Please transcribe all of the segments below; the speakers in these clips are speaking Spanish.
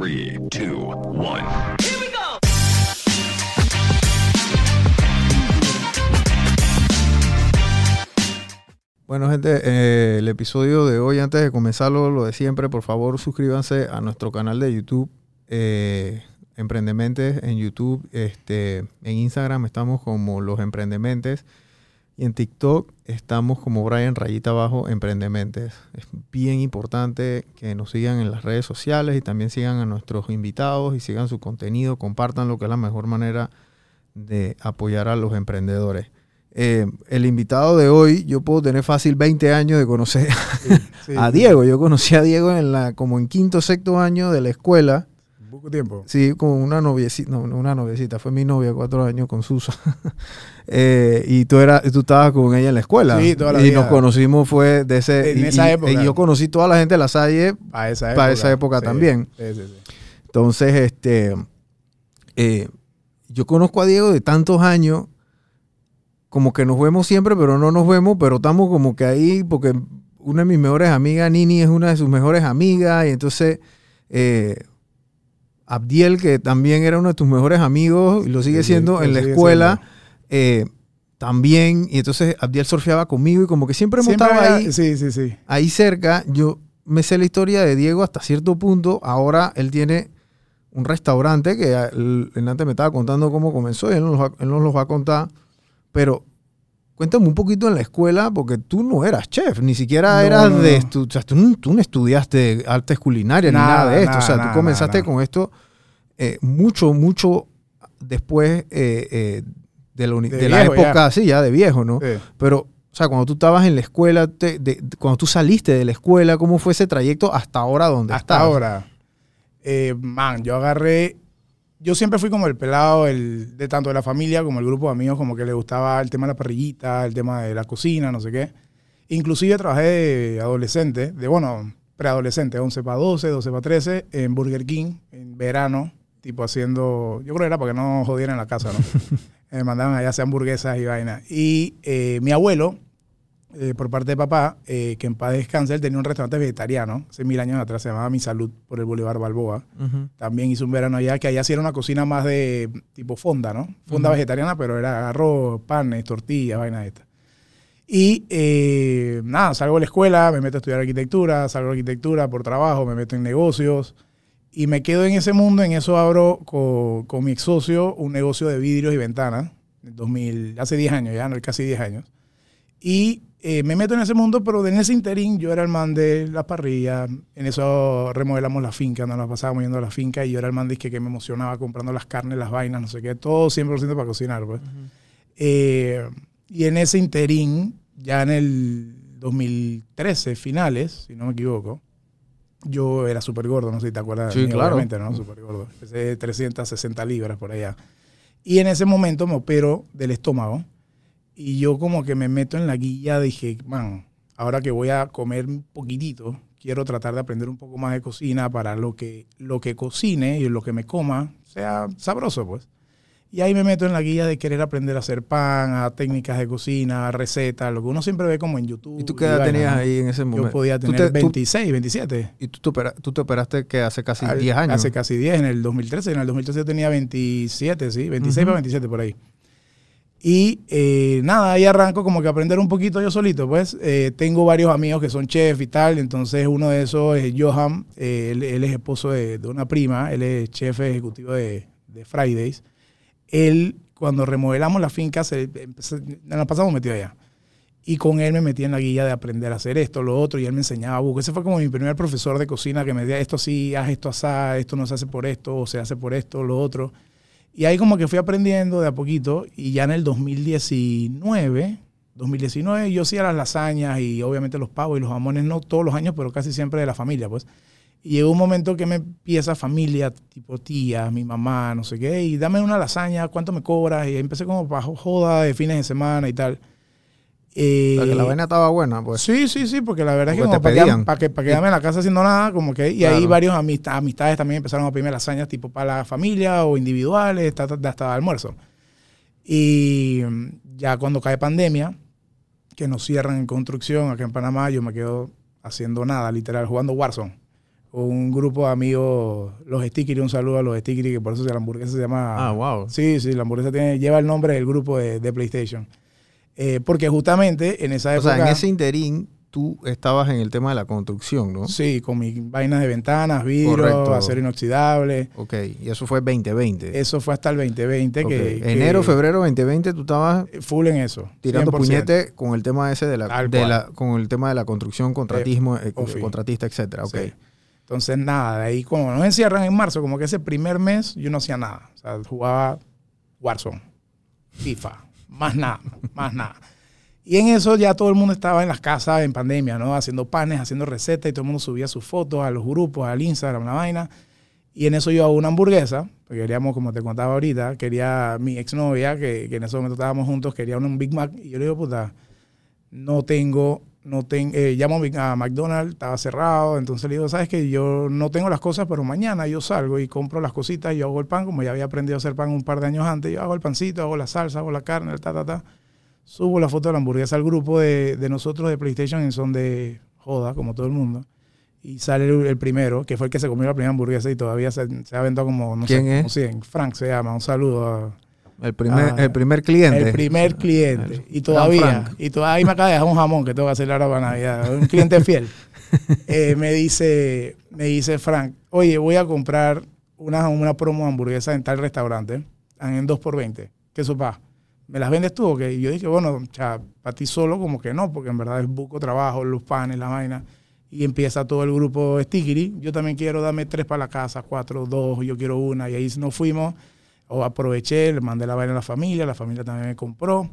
3, 2, 1. Bueno, gente, eh, el episodio de hoy, antes de comenzarlo, lo de siempre, por favor suscríbanse a nuestro canal de YouTube, eh, Emprendementes en YouTube. Este, en Instagram estamos como Los Emprendementes y en TikTok estamos como Brian Rayita Abajo Emprendementes. Es bien importante que nos sigan en las redes sociales y también sigan a nuestros invitados y sigan su contenido, compartan lo que es la mejor manera de apoyar a los emprendedores. Eh, el invitado de hoy, yo puedo tener fácil 20 años de conocer Sí, a. Diego. Yo conocí a Diego en la, como en quinto sexto año de la escuela. Poco tiempo. Sí, con una noviecita, no, una noviecita, fue mi novia cuatro años con Susa. Eh, y tú, eras, tú estabas con ella en la escuela. Sí, toda la Y vida. nos conocimos fue de ese... En y- esa época. Y yo conocí toda la gente de la Salle Para esa época. Para esa época también. Sí, sí, sí. Entonces, este, eh, yo conozco a Diego de tantos años, como que nos vemos siempre, pero no nos vemos, pero estamos como que ahí, porque una de mis mejores amigas, Nini, es una de sus mejores amigas, y entonces eh, Abdiel, que también era uno de tus mejores amigos, y lo sigue Sí, siendo en la escuela, eh, también, y entonces Abdiel surfeaba conmigo, y como que siempre hemos Siempre estado ahí Sí, sí, sí. ahí cerca, yo me sé la historia de Diego hasta cierto punto. Ahora él tiene un restaurante que él, él antes me estaba contando cómo comenzó y él nos, él nos los va a contar. Pero cuéntame un poquito en la escuela, porque tú no eras chef, ni siquiera No, eras no, de... estu- o sea, tú, no, tú no estudiaste artes culinarias ni Nada, de esto. nada, o sea, nada, tú comenzaste con esto eh, mucho, mucho después eh, eh, de la, uni- De de la viejo ya. época, sí, ya de viejo, ¿no? Sí. Pero, o sea, cuando tú estabas en la escuela, te- de- de- cuando tú saliste de la escuela, ¿cómo fue ese trayecto hasta ahora donde Hasta estás? ahora. Eh, man, yo agarré. Yo siempre fui como el pelado el, de tanto de la familia como el grupo de amigos, como que le gustaba el tema de la parrillita, el tema de la cocina, no sé qué. Inclusive trabajé de adolescente, de bueno, preadolescente, 11 para 12, 12 para 13, en Burger King, en verano, tipo haciendo, yo creo que era para que no jodieran la casa, ¿no? Me mandaban allá a hacer hamburguesas y vaina. Y eh, mi abuelo, eh, por parte de papá, eh, que en paz descanse, él tenía un restaurante vegetariano, hace mil años atrás, se llamaba Mi Salud, por el Boulevard Balboa. Ujú. También hizo un verano allá, que allá sí era una cocina más de tipo fonda, ¿no? Fonda Ujú. vegetariana, pero era arroz, panes, tortillas, vainas estas. Y eh, nada, salgo de la escuela, me meto a estudiar arquitectura, salgo de arquitectura por trabajo, me meto en negocios y me quedo en ese mundo. En eso abro con, con mi ex socio un negocio de vidrios y ventanas, en 2000, hace 10 años ya, no, casi 10 años. Y eh, me meto en ese mundo, pero en ese interín yo era el man de las parrillas. En eso remodelamos la finca, nos la pasábamos yendo a la finca y yo era el man de que, que me emocionaba comprando las carnes, las vainas, no sé qué, todo 100% para cocinar. Pues. Eh, y en ese interín, ya en el 2013, finales, si no me equivoco, yo era súper gordo, no sé si te acuerdas Sí, de mí, claro. obviamente, ¿no? Súper gordo. Pesé 360 libras por allá. Y en ese momento me opero del estómago y yo como que me meto en la guía, dije, man, ahora que voy a comer un poquitito, quiero tratar de aprender un poco más de cocina para lo que, lo que cocine y lo que me coma sea sabroso, pues. Y ahí me meto en la guía de querer aprender a hacer pan, a técnicas de cocina, a recetas, lo que uno siempre ve como en YouTube. ¿Y tú qué edad tenías ahí en ese momento? Yo podía ¿Tú tener te- tú- 26, 27. y tú te, opera- tú te operaste que hace casi Al- 10 años. Hace casi 10, en el 2013. En el 2013 yo tenía 27, sí, 26 Ujú. para 27 por ahí. Y eh, nada, ahí arranco como que aprender un poquito yo solito, pues. Eh, tengo varios amigos que son chefs y tal, entonces uno de esos es Johan, eh, él, él es esposo de, de una prima, él es chef ejecutivo de, de Fridays. Él, cuando remodelamos la finca, se, nos pasamos metido allá. Y con él me metí en la guía de aprender a hacer esto, lo otro, y él me enseñaba buco. Ese fue como mi primer profesor de cocina que me decía, esto sí, haz esto así, esto no se hace por esto, o se hace por esto, lo otro. Y ahí como que fui aprendiendo de a poquito, y ya en el 2019, 2019 yo hacía las lasañas y obviamente los pavos y los jamones, no todos los años, pero casi siempre de la familia, pues. Y llegó un momento que me empieza familia, tipo tía, mi mamá, no sé qué, y dame una lasaña, ¿cuánto me cobras? Y empecé como para joda de fines de semana y tal. Eh, que la vaina estaba buena, pues. Sí, sí, sí, porque la verdad es que Porque como te para, quedar- pedían. para que, para quedarme en la casa haciendo nada, como que, y ahí varios amista- amistades también empezaron a pedirme lasañas tipo para la familia o individuales, hasta, hasta almuerzo. Y mm, ya cuando cae pandemia, que nos cierran en construcción acá en Panamá, yo me quedo haciendo nada, literal, jugando Warzone. con un grupo de amigos, los Stickers, un saludo a los Stickers, que por eso la hamburguesa se llama... Ah, wow. Sí, sí, la hamburguesa tiene, lleva el nombre del grupo de, de PlayStation. Eh, porque justamente en esa O época... sea, en ese interín tú estabas en el tema de la construcción, ¿no? Sí, con mis vainas de ventanas, vidrio, Correcto. acero inoxidable. Ok, y eso fue 2020. Eso fue hasta el 2020 Ok. que, que- Enero, febrero 2020 tú estabas Full en eso. tirando 100%. puñete con el tema ese de la, de la con el tema de la construcción, contratismo, eh, oh, sí. contratista, etcétera. Ok. Sí. Entonces, nada, de ahí como nos encierran en marzo, como que ese primer mes yo no hacía nada. O sea, jugaba Warzone, FIFA, más nada, más nada. Y en eso ya todo el mundo estaba en las casas en pandemia, ¿no? Haciendo panes, haciendo recetas y todo el mundo subía sus fotos a los grupos, al Instagram, la vaina. Y en eso yo hago una hamburguesa, porque queríamos, como te contaba ahorita, quería mi exnovia, que, en ese momento estábamos juntos, quería un Big Mac. Y yo le digo, puta, no tengo, no tengo, eh, llamo a McDonald's, estaba cerrado, entonces le digo, sabes que yo no tengo las cosas, pero mañana yo salgo y compro las cositas yo hago el pan, como ya había aprendido a hacer pan un par de años antes, yo hago el pancito, hago la salsa, hago la carne, ta, ta, ta. Subo la foto de la hamburguesa al grupo de, de nosotros de PlayStation en son de joda, como todo el mundo. Y sale el, el primero, que fue el que se comió la primera hamburguesa y todavía se, se ha vendido como, no ¿Quién sé, es? como 100. Frank se llama, un saludo a, El primer, Ah, el primer cliente. el primer cliente. El Y todavía, y todavía me acaba de dejar un jamón que tengo que hacer ahora para Navidad. Un cliente fiel. Eh, me dice, me dice Frank, oye, voy a comprar una, una promo de hamburguesa en tal restaurante, en 2 por 20 ¿Qué sopa? ¿Me las vendes tú o qué? Y yo dije, bueno, para ti solo como que no, porque en verdad es buco trabajo, los panes, la vaina. Y empieza todo el grupo Stickity. Yo también quiero darme tres para la casa, cuatro, dos, yo quiero una. Y ahí nos fuimos o aproveché, le mandé la vaina a la familia, la familia también me compró.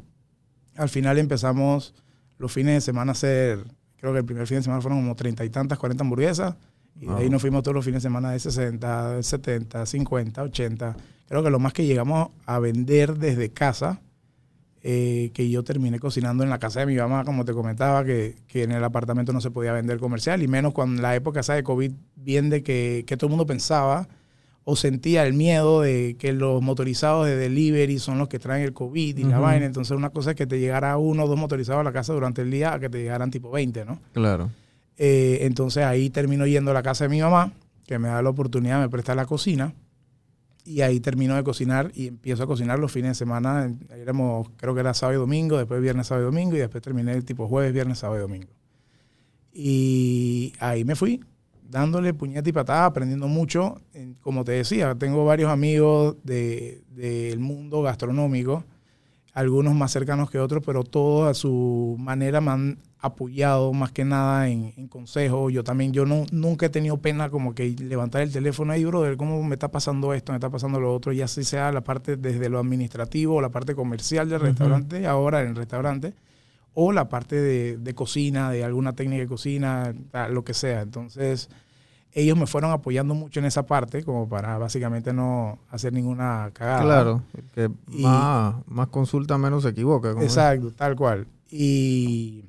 Al final empezamos los fines de semana a hacer, creo que el primer fin de semana fueron como treinta y tantas, cuarenta hamburguesas. Y de ahí Wow. nos fuimos todos los fines de semana de 60, de 70, 50, 80. Creo que lo más que llegamos a vender desde casa, eh, que yo terminé cocinando en la casa de mi mamá, como te comentaba, que, que en el apartamento no se podía vender comercial, y menos cuando en la época esa de COVID, bien de que, que todo el mundo pensaba o sentía el miedo de que los motorizados de delivery son los que traen el COVID y la Ujú. vaina. Entonces, una cosa es que te llegara uno o dos motorizados a la casa durante el día a que te llegaran tipo 20, ¿no? Claro. Eh, entonces, ahí termino yendo a la casa de mi mamá, que me da la oportunidad, me presta la cocina. Y ahí termino de cocinar y empiezo a cocinar los fines de semana. Éramos, creo que era sábado y domingo, después viernes, sábado y domingo, y después terminé tipo jueves, viernes, sábado y domingo. Y ahí me fui, dándole puñete y patada, aprendiendo mucho. Como te decía, tengo varios amigos de- del mundo gastronómico, algunos más cercanos que otros, pero todos a su manera me han apoyado más que nada en, en consejos. Yo también, yo no, nunca he tenido pena como que levantar el teléfono ahí, brother, ¿cómo me está pasando esto? Me está pasando lo otro, ya así sea la parte desde lo administrativo, la parte comercial del restaurante, ahora en el restaurante, o la parte de, de cocina, de alguna técnica de cocina, lo que sea. Entonces, ellos me fueron apoyando mucho en esa parte, como para básicamente no hacer ninguna cagada. Claro. Que Y- más, más consulta, menos se equivoca. es. Exacto, tal cual. Y,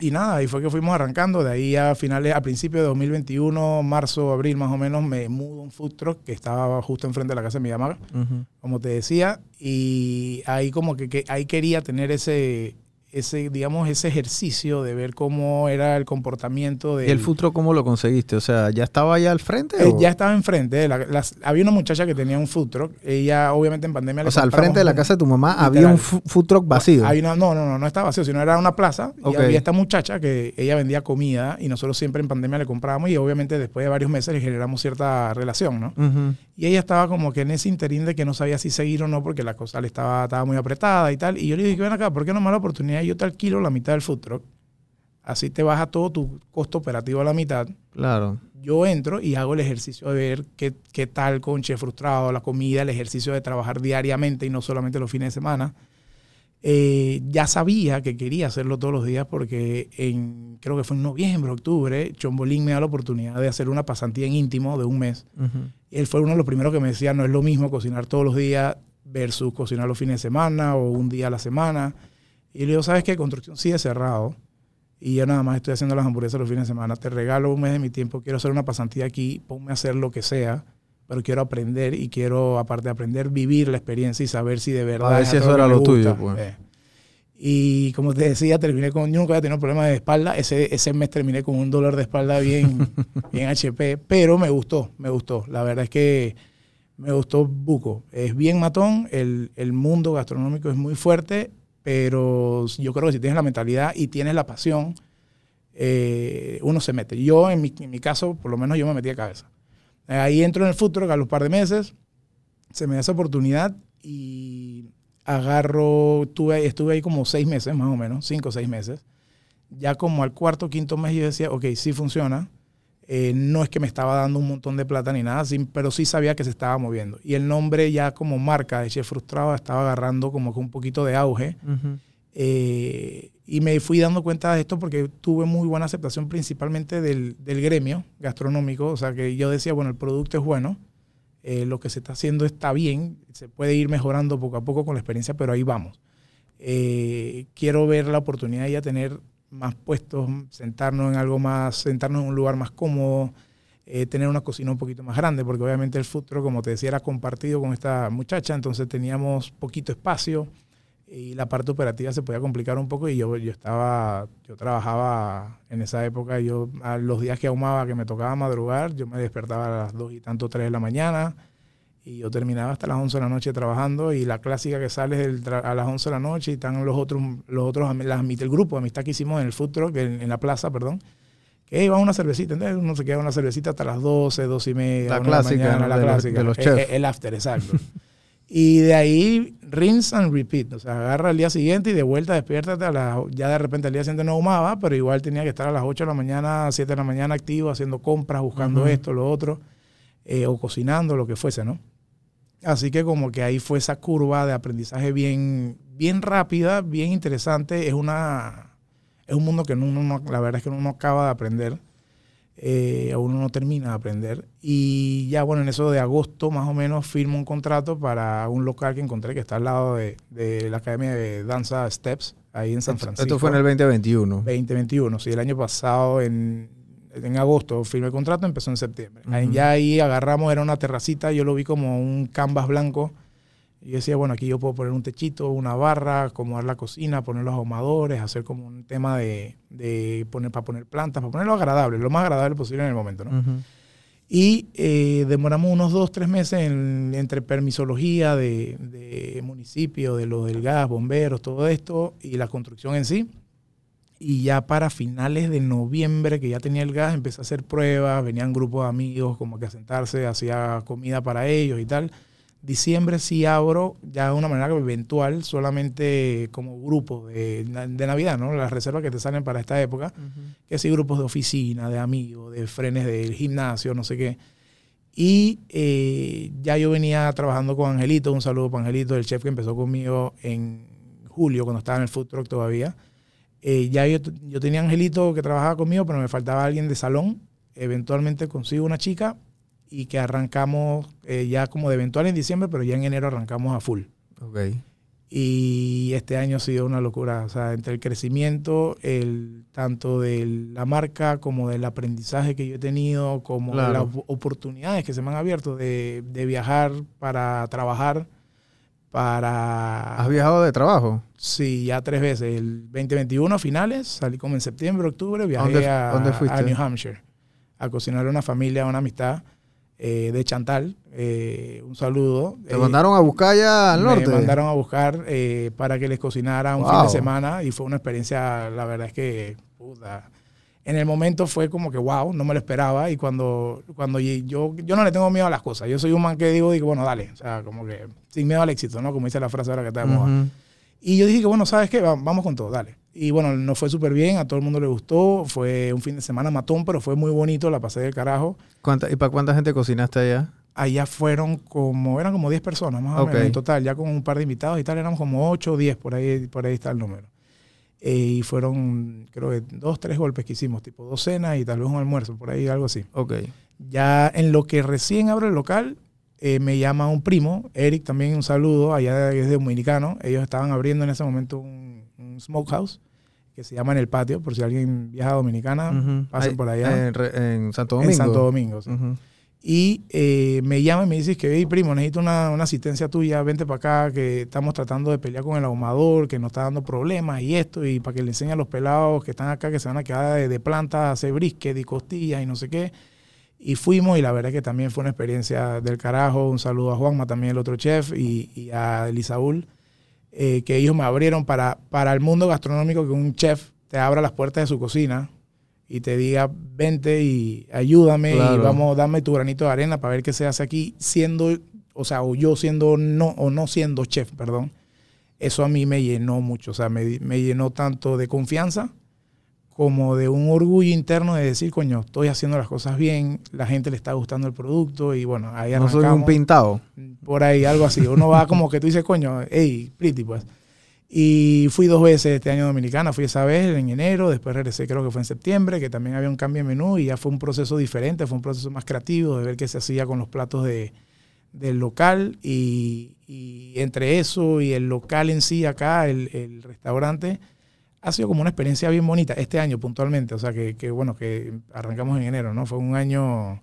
y nada, ahí fue que fuimos arrancando. De ahí a finales, a principios de 2021, marzo, abril más o menos, me mudo a un food truck que estaba justo enfrente de la casa de mi mamá, como te decía. Y ahí como que, que ahí quería tener ese, ese, digamos, ese ejercicio de ver cómo era el comportamiento de ¿Y el futuro cómo lo conseguiste? O sea, ¿ya estaba allá al frente? Eh, ya estaba enfrente. la- las- había una muchacha que tenía un food truck. Ella, obviamente, en pandemia o sea, al frente de la casa de tu mamá Literal. había un food truck vacío. Hay una- no, no, no, no estaba vacío, sino era una plaza. Y había esta muchacha que ella vendía comida y nosotros siempre en pandemia le comprábamos y obviamente después de varios meses le generamos cierta relación, ¿no? Y ella estaba como que en ese interín de que no sabía si seguir o no porque la cosa le estaba, estaba muy apretada y tal. Y yo le dije, ven acá, ¿por qué no me da la oportunidad? Yo te alquilo la mitad del food truck. Así te baja todo tu costo operativo a la mitad. Claro. Yo entro y hago el ejercicio de ver qué, qué tal con Chef Frustrado, la comida, el ejercicio de trabajar diariamente y no solamente los fines de semana. Eh, ya sabía que quería hacerlo todos los días porque en, creo que fue en noviembre, octubre, Chombolín me da la oportunidad de hacer una pasantía en íntimo de un mes. Él fue uno de los primeros que me decía, no es lo mismo cocinar todos los días versus cocinar los fines de semana o un día a la semana. Y le digo, ¿sabes qué? Construcción sigue cerrado. Y yo nada más estoy haciendo las hamburguesas los fines de semana. Te regalo un mes de mi tiempo. Quiero hacer una pasantía aquí. Ponme a hacer lo que sea. Pero quiero aprender y quiero, aparte de aprender, vivir la experiencia y saber si de verdad... ver es si eso era lo tuyo, pues. Eh. Y como te decía, terminé con, yo nunca había tenido problemas de espalda. Ese, ese mes terminé con un dolor de espalda bien, bien HP, pero me gustó, me gustó. La verdad es que me gustó Buco. Es bien matón, el, el mundo gastronómico es muy fuerte, pero yo creo que si tienes la mentalidad y tienes la pasión, eh, uno se mete. Yo, en mi, en mi, caso, por lo menos yo me metí a cabeza. Ahí entro en el futuro a los par de meses, se me da esa oportunidad y agarro, tuve, estuve ahí como seis meses, más o menos, cinco o seis meses. Ya como al cuarto o quinto mes yo decía, ok, sí funciona. Eh, no es que me estaba dando un montón de plata ni nada, sí, pero sí sabía que se estaba moviendo. Y el nombre ya como marca de Chef Frustrado estaba agarrando como que un poquito de auge. Uh. Eh, y me fui dando cuenta de esto porque tuve muy buena aceptación principalmente del, del, gremio gastronómico. O sea, que yo decía, bueno, el producto es bueno, eh, lo que se está haciendo está bien, se puede ir mejorando poco a poco con la experiencia, pero ahí vamos. Eh, quiero ver la oportunidad de ya tener más puestos, sentarnos en algo más, sentarnos en un lugar más cómodo, eh, tener una cocina un poquito más grande, porque obviamente el futuro, como te decía, era compartido con esta muchacha, entonces teníamos poquito espacio y la parte operativa se podía complicar un poco y yo, yo estaba, yo trabajaba en esa época, yo a los días que ahumaba, que me tocaba madrugar, yo me despertaba a las dos y tanto, tres de la mañana y yo terminaba hasta las 11 de la noche trabajando y la clásica que sale a las 11 de la noche y están los otros, los otros las, el grupo de amistad que hicimos en el food truck, en, en la plaza, perdón, que iba a una cervecita, entonces uno se queda una cervecita hasta las 12, 12 y media. La clásica, mañana, ¿no? la de clásica. De los el, chefs. el after, exacto. Y de ahí rinse and repeat, o sea, agarra el día siguiente y de vuelta despiértate a la, ya de repente el día siguiente no ahumaba, pero igual tenía que estar a las 8 de la mañana, 7 de la mañana activo, haciendo compras, buscando uh -huh. esto, lo otro, eh, o cocinando, lo que fuese, ¿no? Así que como que ahí fue esa curva de aprendizaje bien, bien rápida, bien interesante. Es, una, es un mundo que uno no, la verdad es que uno no acaba de aprender. Eh, uno no termina de aprender. Y ya, bueno, en eso de agosto más o menos firmo un contrato para un local que encontré que está al lado de, de la Academia de Danza Steps, ahí en San Francisco. Esto fue en el 2021. 2021, sí, el año pasado en, en agosto firmé el contrato, empezó en septiembre. Uh -huh. Ya ahí agarramos, era una terracita, yo lo vi como un canvas blanco. Y yo decía, bueno, aquí yo puedo poner un techito, una barra, acomodar la cocina, poner los ahumadores, hacer como un tema de, de poner para poner plantas, para ponerlo agradable, lo más agradable posible en el momento, ¿no? Uh -huh. Y eh, demoramos unos dos, tres meses en, entre permisología de, de municipio, de los del gas, bomberos, todo esto, y la construcción en sí y ya para finales de noviembre, que ya tenía el gas, empecé a hacer pruebas, venían grupos de amigos como que a sentarse, hacía comida para ellos y tal. Diciembre sí abro ya de una manera eventual, solamente como grupo de, de, Navidad, ¿no? Las reservas que te salen para esta época, uh -huh. que sí, grupos de oficina, de amigos, de frenes del gimnasio, no sé qué. Y eh, ya yo venía trabajando con Angelito, un saludo para Angelito, el chef que empezó conmigo en julio, cuando estaba en el food truck todavía. Eh, ya yo, yo, tenía Angelito que trabajaba conmigo, pero me faltaba alguien de salón. Eventualmente consigo una chica y que arrancamos eh, ya como de eventual en diciembre, pero ya en enero arrancamos a full. Okay. Y este año ha sido una locura. O sea, entre el crecimiento, el, tanto de la marca como del aprendizaje que yo he tenido, como claro. las oportunidades que se me han abierto de, de viajar para trabajar para... ¿Has viajado de trabajo? Sí, ya tres veces. El 2021 a finales, salí como en septiembre, octubre, viajé ¿Dónde, a, ¿dónde a New Hampshire a cocinar a una familia, a una amistad eh, de Chantal. Eh, un saludo. ¿Te mandaron a buscar ya al norte? Me mandaron a buscar eh, para que les cocinara un wow. fin de semana y fue una experiencia, la verdad es que, puta, en el momento fue como que wow, no me lo esperaba y cuando, cuando yo, yo no le tengo miedo a las cosas, yo soy un man que digo, digo, bueno, dale, o sea, como que sin miedo al éxito, ¿no? Como dice la frase ahora que está de moda. Uh -huh. Y yo dije que, bueno, ¿sabes qué? Vamos con todo, dale. Y bueno, nos fue súper bien, a todo el mundo le gustó, fue un fin de semana matón, pero fue muy bonito, la pasé del carajo. ¿Cuánta, ¿Y para cuánta gente cocinaste allá? Allá fueron como, eran como 10 personas más o okay. menos en total, ya con un par de invitados y tal, éramos como 8 o 10, por ahí, por ahí está el número. Eh, y fueron, creo que dos, tres golpes que hicimos, tipo dos cenas y tal vez un almuerzo, por ahí algo así. Ok. Ya en lo que recién abro el local, eh, me llama un primo, Eric, también un saludo, allá es de Dominicano. Ellos estaban abriendo en ese momento un, un smokehouse que se llama En el Patio, por si alguien viaja a Dominicana, uh -huh. pasen por allá. En, en, Santo Domingo. En Santo Domingo, sí. Uh -huh. Y eh, me llama y me dice que, hey, primo, necesito una, una asistencia tuya, vente para acá, que estamos tratando de pelear con el ahumador, que nos está dando problemas y esto, y para que le enseñe a los pelados que están acá, que se van a quedar de, de planta, a hacer brisket y costillas y no sé qué. Y fuimos y la verdad que también fue una experiencia del carajo. Un saludo a Juanma, también el otro chef, y, y a Elisaúl, eh, que ellos me abrieron para, para el mundo gastronómico, que un chef te abra las puertas de su cocina y te diga, vente y ayúdame Claro. y vamos, dame tu granito de arena para ver qué se hace aquí, siendo, o sea, o yo siendo no, o no siendo chef, perdón. Eso a mí me llenó mucho, o sea, me, me llenó tanto de confianza como de un orgullo interno de decir, coño, estoy haciendo las cosas bien, la gente le está gustando el producto y bueno, ahí No soy un arrancamos pintado. por ahí, algo así. Uno va como que tú dices, coño, hey, pretty, pues. Y fui dos veces este año Dominicana, fui esa vez en enero, después regresé creo que fue en septiembre, que también había un cambio de menú y ya fue un proceso diferente, fue un proceso más creativo de ver qué se hacía con los platos de, del local y, y entre eso y el local en sí acá, el, el restaurante, ha sido como una experiencia bien bonita este año puntualmente, o sea que, que bueno, que arrancamos en enero, ¿no? Fue un año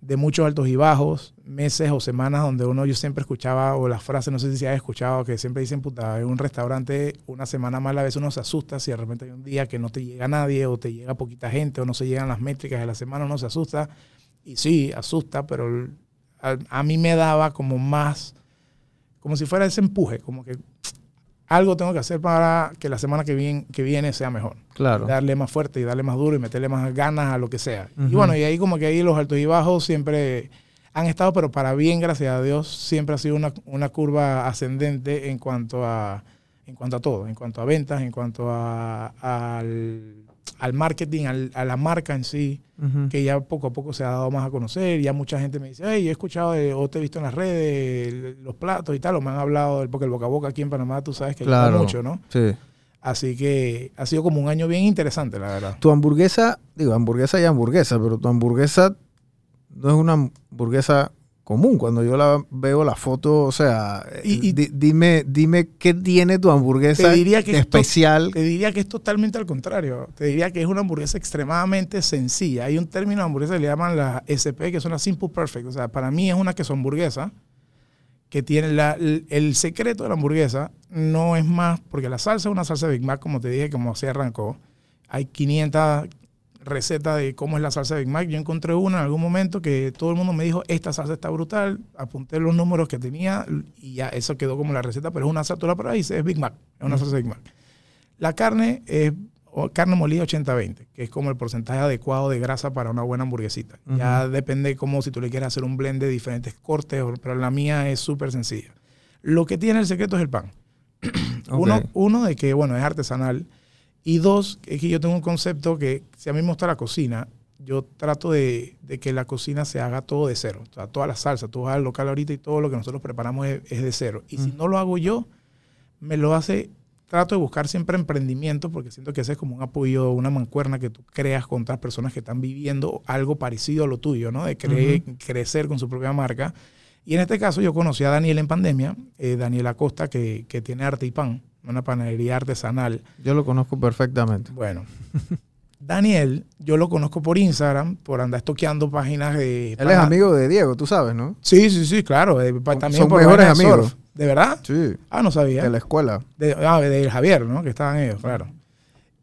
de muchos altos y bajos, meses o semanas donde uno yo siempre escuchaba, o las frases, no sé si has escuchado, que siempre dicen, puta, en un restaurante una semana más a veces uno se asusta si de repente hay un día que no te llega nadie o te llega poquita gente o no se llegan las métricas de la semana, uno se asusta. Y sí, asusta, pero a, a mí me daba como más, como si fuera ese empuje, como que algo tengo que hacer para que la semana que viene, que viene sea mejor Claro. darle más fuerte y darle más duro y meterle más ganas a lo que sea. Y bueno, y ahí como que ahí los altos y bajos siempre han estado, pero para bien, gracias a Dios, siempre ha sido una, una curva ascendente en cuanto a en cuanto a todo, en cuanto a ventas, en cuanto a, al, al marketing, al- a la marca en sí, que ya poco a poco se ha dado más a conocer. Ya mucha gente me dice, hey, he escuchado de- o te he visto en las redes los platos y tal, o me han hablado, del- porque el boca a boca aquí en Panamá, tú sabes que Claro. mucho, ¿no? Sí. Así que ha sido como un año bien interesante, la verdad. Tu hamburguesa, digo, hamburguesa y hamburguesa, pero tu hamburguesa no es una hamburguesa común. Cuando yo la veo la foto, o sea, Y- y- di- dime, dime qué tiene tu hamburguesa Te diría que esto- especial. Te diría que es totalmente al contrario. Te diría que es una hamburguesa extremadamente sencilla. Hay un término de hamburguesa que le llaman la SP, que son las Simple Perfect. O sea, para mí es una queso hamburguesa que tiene la- el, el secreto de la hamburguesa no es más, porque la salsa es una salsa Big Mac, como te dije, como se arrancó. Hay 500 recetas de cómo es la salsa Big Mac. Yo encontré una en algún momento que todo el mundo me dijo, esta salsa está brutal. Apunté los números que tenía y ya eso quedó como la receta, pero es una salsa, y dices, es Big Mac, es una salsa Big Mac. La carne es carne molida 80-20, que es como el porcentaje adecuado de grasa para una buena hamburguesita. Ya depende como si tú le quieres hacer un blend de diferentes cortes, pero la mía es súper sencilla. Lo que tiene el secreto es el pan. Uno, uno, de que, bueno, es artesanal. Y dos, es que yo tengo un concepto que, si a mí me gusta la cocina, yo trato de, de que la cocina se haga todo de cero. O sea, toda la salsa, tú vas al local ahorita y todo lo que nosotros preparamos es, es de cero. Y si no lo hago yo, me lo hace, trato de buscar siempre emprendimiento, porque siento que ese es como un apoyo, una mancuerna que tú creas con otras personas que están viviendo algo parecido a lo tuyo, ¿no? De cre- crecer con su propia marca. Y en este caso yo conocí a Daniel en pandemia, eh, Daniel Acosta, que, que tiene arte y pan, una panadería artesanal. Yo lo conozco perfectamente. Bueno, Daniel, yo lo conozco por Instagram, por andar estoqueando páginas de... Él es amigo de Diego, tú sabes, ¿no? Sí, sí, sí, claro. también son por mejores amigos. surf. ¿De verdad? Sí. Ah, no sabía. De la escuela. De, ah, de Javier, ¿no? Que estaban ellos, claro.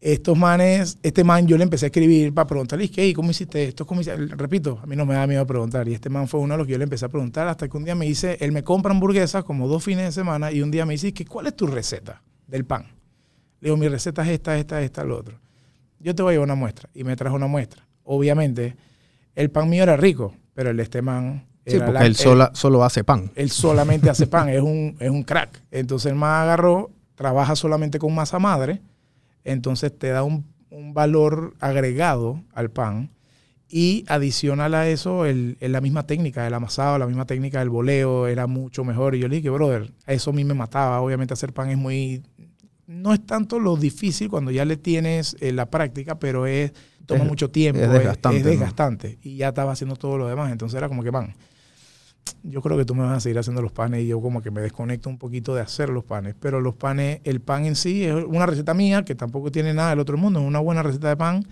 Estos manes, este man yo le empecé a escribir para preguntarle, ¿qué? ¿Cómo hiciste esto? ¿Cómo hiciste? Repito, a mí no me da miedo preguntar. Y este man fue uno de los que yo le empecé a preguntar hasta que un día me dice, él me compra hamburguesas como dos fines de semana y un día me dice, ¿qué, ¿cuál es tu receta del pan? Le digo, mi receta es esta, esta, esta, lo otro. Yo te voy a llevar una muestra. Y me trajo una muestra. Obviamente, el pan mío era rico, pero el de este man... Sí, era porque la- él sola- solo hace pan. él solamente hace pan, es un, es un crack. Entonces el más agarró, trabaja solamente con masa madre, entonces te da un, un valor agregado al pan y adicional a eso el, el- la misma técnica del amasado, la misma técnica del boleo era mucho mejor. Y yo le dije, brother, eso a mí me mataba. Obviamente hacer pan es muy... No es tanto lo difícil cuando ya le tienes eh, la práctica, pero es toma Es- mucho tiempo, es es, desgastante, es desgastante. Y ya estaba haciendo todo lo demás. Entonces era como que, pan, yo creo que tú me vas a seguir haciendo los panes y yo como que me desconecto un poquito de hacer los panes. Pero los panes, el pan en sí es una receta mía que tampoco tiene nada del otro mundo, es una buena receta de pan,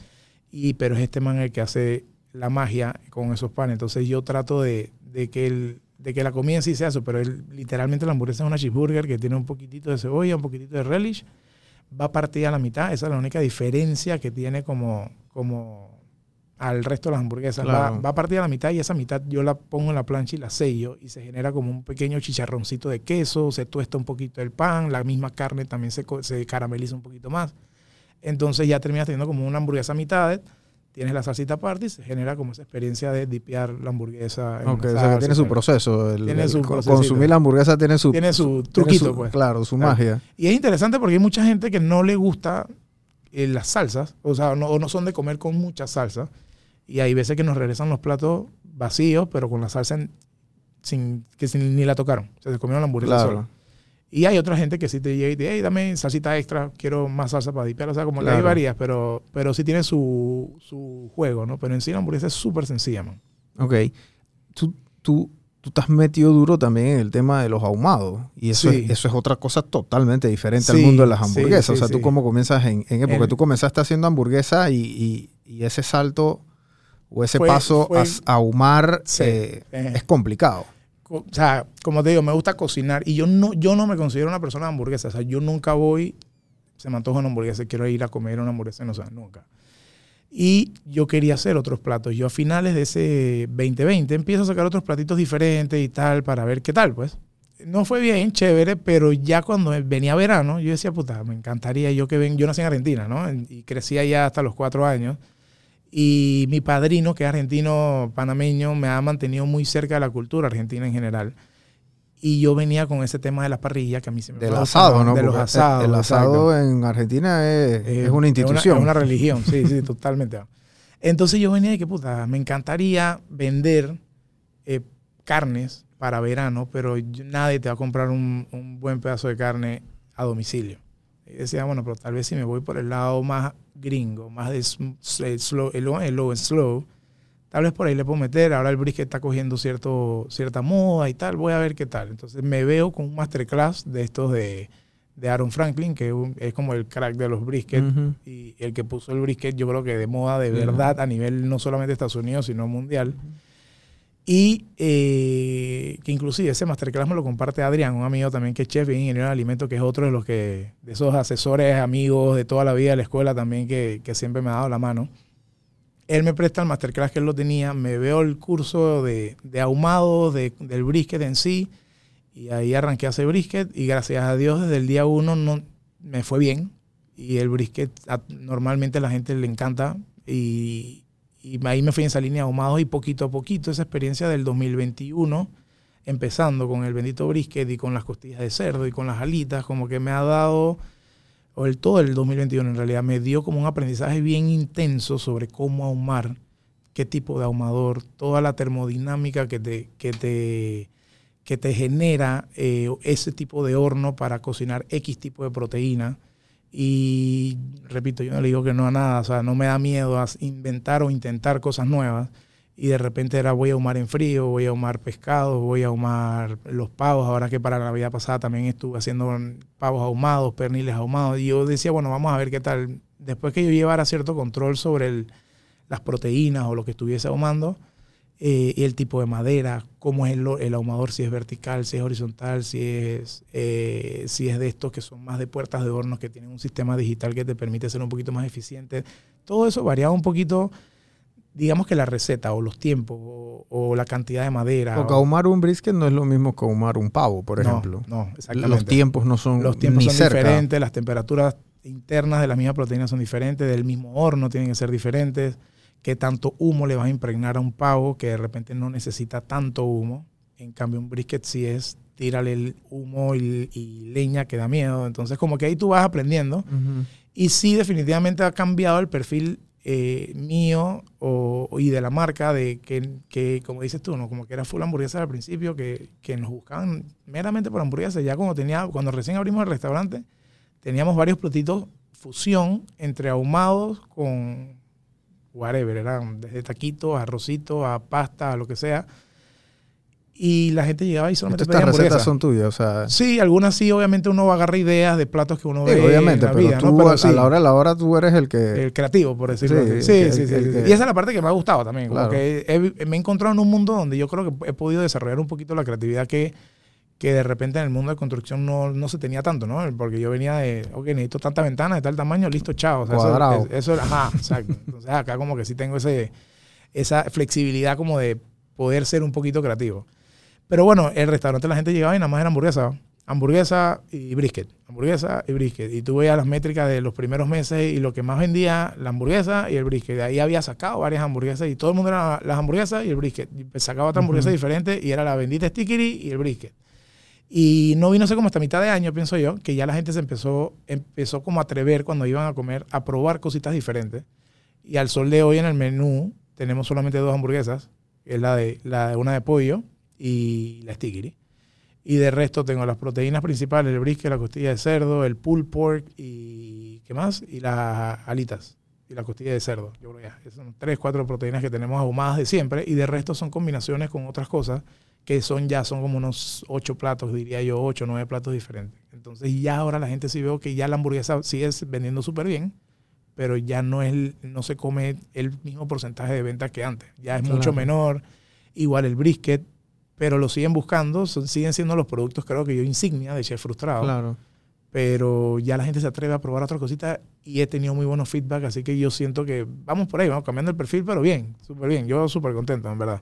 y, pero es este man el que hace la magia con esos panes. Entonces yo trato de, de que el, de que la comida sí sea eso, pero él, literalmente la hamburguesa es una cheeseburger que tiene un poquitito de cebolla, un poquitito de relish, va partida a la mitad, esa es la única diferencia que tiene como, como al resto de las hamburguesas. Claro. Va, va partida a la mitad y esa mitad yo la pongo en la plancha y la sello y se genera como un pequeño chicharroncito de queso, se tuesta un poquito el pan, la misma carne también se, se carameliza un poquito más. Entonces ya terminas teniendo como una hamburguesa a mitad, tienes la salsita aparte y se genera como esa experiencia de dipear la hamburguesa. en Ok, una o sea que salsa, tiene su proceso. el- Tiene el su consumir la hamburguesa tiene su, Tiene su tiene truquito, su- pues. Claro, su Claro. magia. Y es interesante porque hay mucha gente que no le gusta eh, las salsas, o sea, no, o no son de comer con mucha salsa. Y hay veces que nos regresan los platos vacíos, pero con la salsa en- sin que sin- ni la tocaron. O sea, se comieron la hamburguesa Claro. sola. Y hay otra gente que sí te llega y te dice, hey, dame salsita extra, quiero más salsa para dipear. O sea, como Claro. varias, pero, pero sí tiene su, su juego, ¿no? Pero en sí la hamburguesa es súper sencilla, man. Ok. Tú, tú, tú te has metido duro también en el tema de los ahumados. Y eso, Sí. es, eso es otra cosa totalmente diferente al mundo de las hamburguesas. sí, o sea, tú cómo comienzas en... en porque En- tú comenzaste haciendo hamburguesa y, y- y ese salto o ese Fue- paso fue- a ahumar eh, Eh. es complicado. O sea, como te digo, me gusta cocinar y yo no, yo no me considero una persona de hamburguesa. O sea, yo nunca voy, se me antoja una hamburguesa, quiero ir a comer una hamburguesa, no sé, nunca. Y yo quería hacer otros platos. Yo a finales de ese 2020 empiezo a sacar otros platitos diferentes y tal para ver qué tal, pues. No fue bien, chévere, pero ya cuando venía verano, yo decía, puta, me encantaría, yo que ven, yo nací en Argentina, ¿no? Y crecí allá hasta los cuatro años. Y mi padrino, que es argentino panameño, me ha mantenido muy cerca de la cultura argentina en general. Y yo venía con ese tema de las parrillas que a mí se me Del asado, ¿no? De los asados. El, el asado exacto. en Argentina es, es una institución. Es una, religión, sí, sí, totalmente. Entonces yo venía y que puta, me encantaría vender eh, carnes para verano, pero nadie te va a comprar un, un buen pedazo de carne a domicilio. Y decía, bueno, pero tal vez si me voy por el lado más gringo, más de slow, el, low- el low and slow, tal vez por ahí le puedo meter. Ahora el brisket está cogiendo cierto, cierta moda y tal, voy a ver qué tal. Entonces me veo con un masterclass de estos de, de Aaron Franklin, que es como el crack de los brisket Ujú. y el que puso el brisket, yo creo que de moda de Ujú. verdad a nivel no solamente de Estados Unidos, sino mundial. Y eh, que inclusive ese masterclass me lo comparte Adrián, un amigo también que es chef y ingeniero de alimentos, que es otro de los que, de esos asesores, amigos de toda la vida de la escuela también, que, que siempre me ha dado la mano. Él me presta el masterclass que él lo tenía, me veo el curso de, de ahumado de- del brisket en sí, y ahí arranqué a hacer brisket, y gracias a Dios desde el día uno no, me fue bien, y el brisket a- normalmente a la gente le encanta, y, y ahí me fui en esa línea de ahumados y poquito a poquito esa experiencia del 2021, empezando con el bendito brisket y con las costillas de cerdo y con las alitas, como que me ha dado, o el todo el 2021 en realidad, me dio como un aprendizaje bien intenso sobre cómo ahumar, qué tipo de ahumador, toda la termodinámica que te, que te, que te genera eh, ese tipo de horno para cocinar X tipo de proteína. Y repito, yo no le digo que no a nada, o sea, no me da miedo a inventar o intentar cosas nuevas. Y de repente era voy a ahumar en frío, voy a ahumar pescado, voy a ahumar los pavos. Ahora que para la Navidad pasada también estuve haciendo pavos ahumados, perniles ahumados. Y yo decía, bueno, vamos a ver qué tal. Después que yo llevara cierto control sobre las proteínas o lo que estuviese ahumando, eh, y el tipo de madera, cómo es el, el, ahumador, si es vertical, si es horizontal, si es, eh, si es de estos que son más de puertas de hornos, que tienen un sistema digital que te permite ser un poquito más eficiente. Todo eso variaba un poquito, digamos que la receta o los tiempos o, o la cantidad de madera. Porque o, ahumar un brisket no es lo mismo que ahumar un pavo, por no, ejemplo. No, exactamente. Los tiempos no son Los tiempos ni son cerca. diferentes, las temperaturas internas de las mismas proteínas son diferentes, del mismo horno tienen que ser diferentes qué tanto humo le vas a impregnar a un pavo que de repente no necesita tanto humo. En cambio, un brisket sí es tírale el humo y, y leña que da miedo. Entonces, como que ahí tú vas aprendiendo. Uh -huh. Y sí, definitivamente ha cambiado el perfil eh, mío o, y de la marca, de que, que, como dices tú, ¿no? como que era full hamburguesa al principio, que, que nos buscaban meramente por hamburguesas. Ya cuando, tenía, cuando recién abrimos el restaurante, teníamos varios platitos fusión entre ahumados con whatever, eran desde taquitos, arrocitos, a pasta, a lo que sea. y la gente llegaba y solamente Estas recetas son tuyas, o sea... Sí, algunas sí, obviamente uno agarra ideas de platos que uno Sí, ve obviamente, en la pero vida, tú ¿no? Pero a, sí, a la hora de la hora tú eres el que... el creativo, por decirlo Sí, así. el Sí, que- sí, el sí, el Y esa es la parte que me ha gustado también. como Claro. que he, me he encontrado en un mundo donde yo creo que he podido desarrollar un poquito la creatividad que, que de repente en el mundo de construcción no, no se tenía tanto, ¿no? Porque yo venía de, ok, necesito tanta ventana de tal tamaño, listo, chao. O sea, Cuadrado. Eso, eso, ajá, exacto. Entonces acá como que sí tengo ese, esa flexibilidad como de poder ser un poquito creativo. Pero bueno, el restaurante la gente llegaba y nada más era hamburguesa. Hamburguesa y brisket. Hamburguesa y brisket. Y tú veías las métricas de los primeros meses y lo que más vendía, la hamburguesa y el brisket. De ahí había sacado varias hamburguesas y todo el mundo era las hamburguesas y el brisket. Y sacaba otra hamburguesa diferente y era la bendita stickery y el brisket. Y no vino ser como hasta mitad de año, pienso yo, que ya la gente se empezó, empezó como a atrever cuando iban a comer, a probar cositas diferentes. Y al sol de hoy en el menú tenemos solamente dos hamburguesas, que es la de, la de una de pollo y la stickery. Y de resto tengo las proteínas principales, el brisket, la costilla de cerdo, el pulled pork y ¿qué más? Y las alitas y la costilla de cerdo. Yo creo esas son tres, cuatro proteínas que tenemos ahumadas de siempre y de resto son combinaciones con otras cosas que son ya son como unos ocho platos, diría yo, ocho, nueve platos diferentes. Entonces ya ahora la gente sí veo que ya la hamburguesa sigue vendiendo súper bien, pero ya no es no se come el mismo porcentaje de venta que antes. Ya es mucho menor. Igual el brisket, pero lo siguen buscando, son- siguen siendo los productos, creo que yo, insignia de Chef Frustrado. Claro. Pero ya la gente se atreve a probar otras cositas y he tenido muy buenos feedback, así que yo siento que vamos por ahí, vamos cambiando el perfil, pero bien, súper bien. Yo súper contento, en verdad.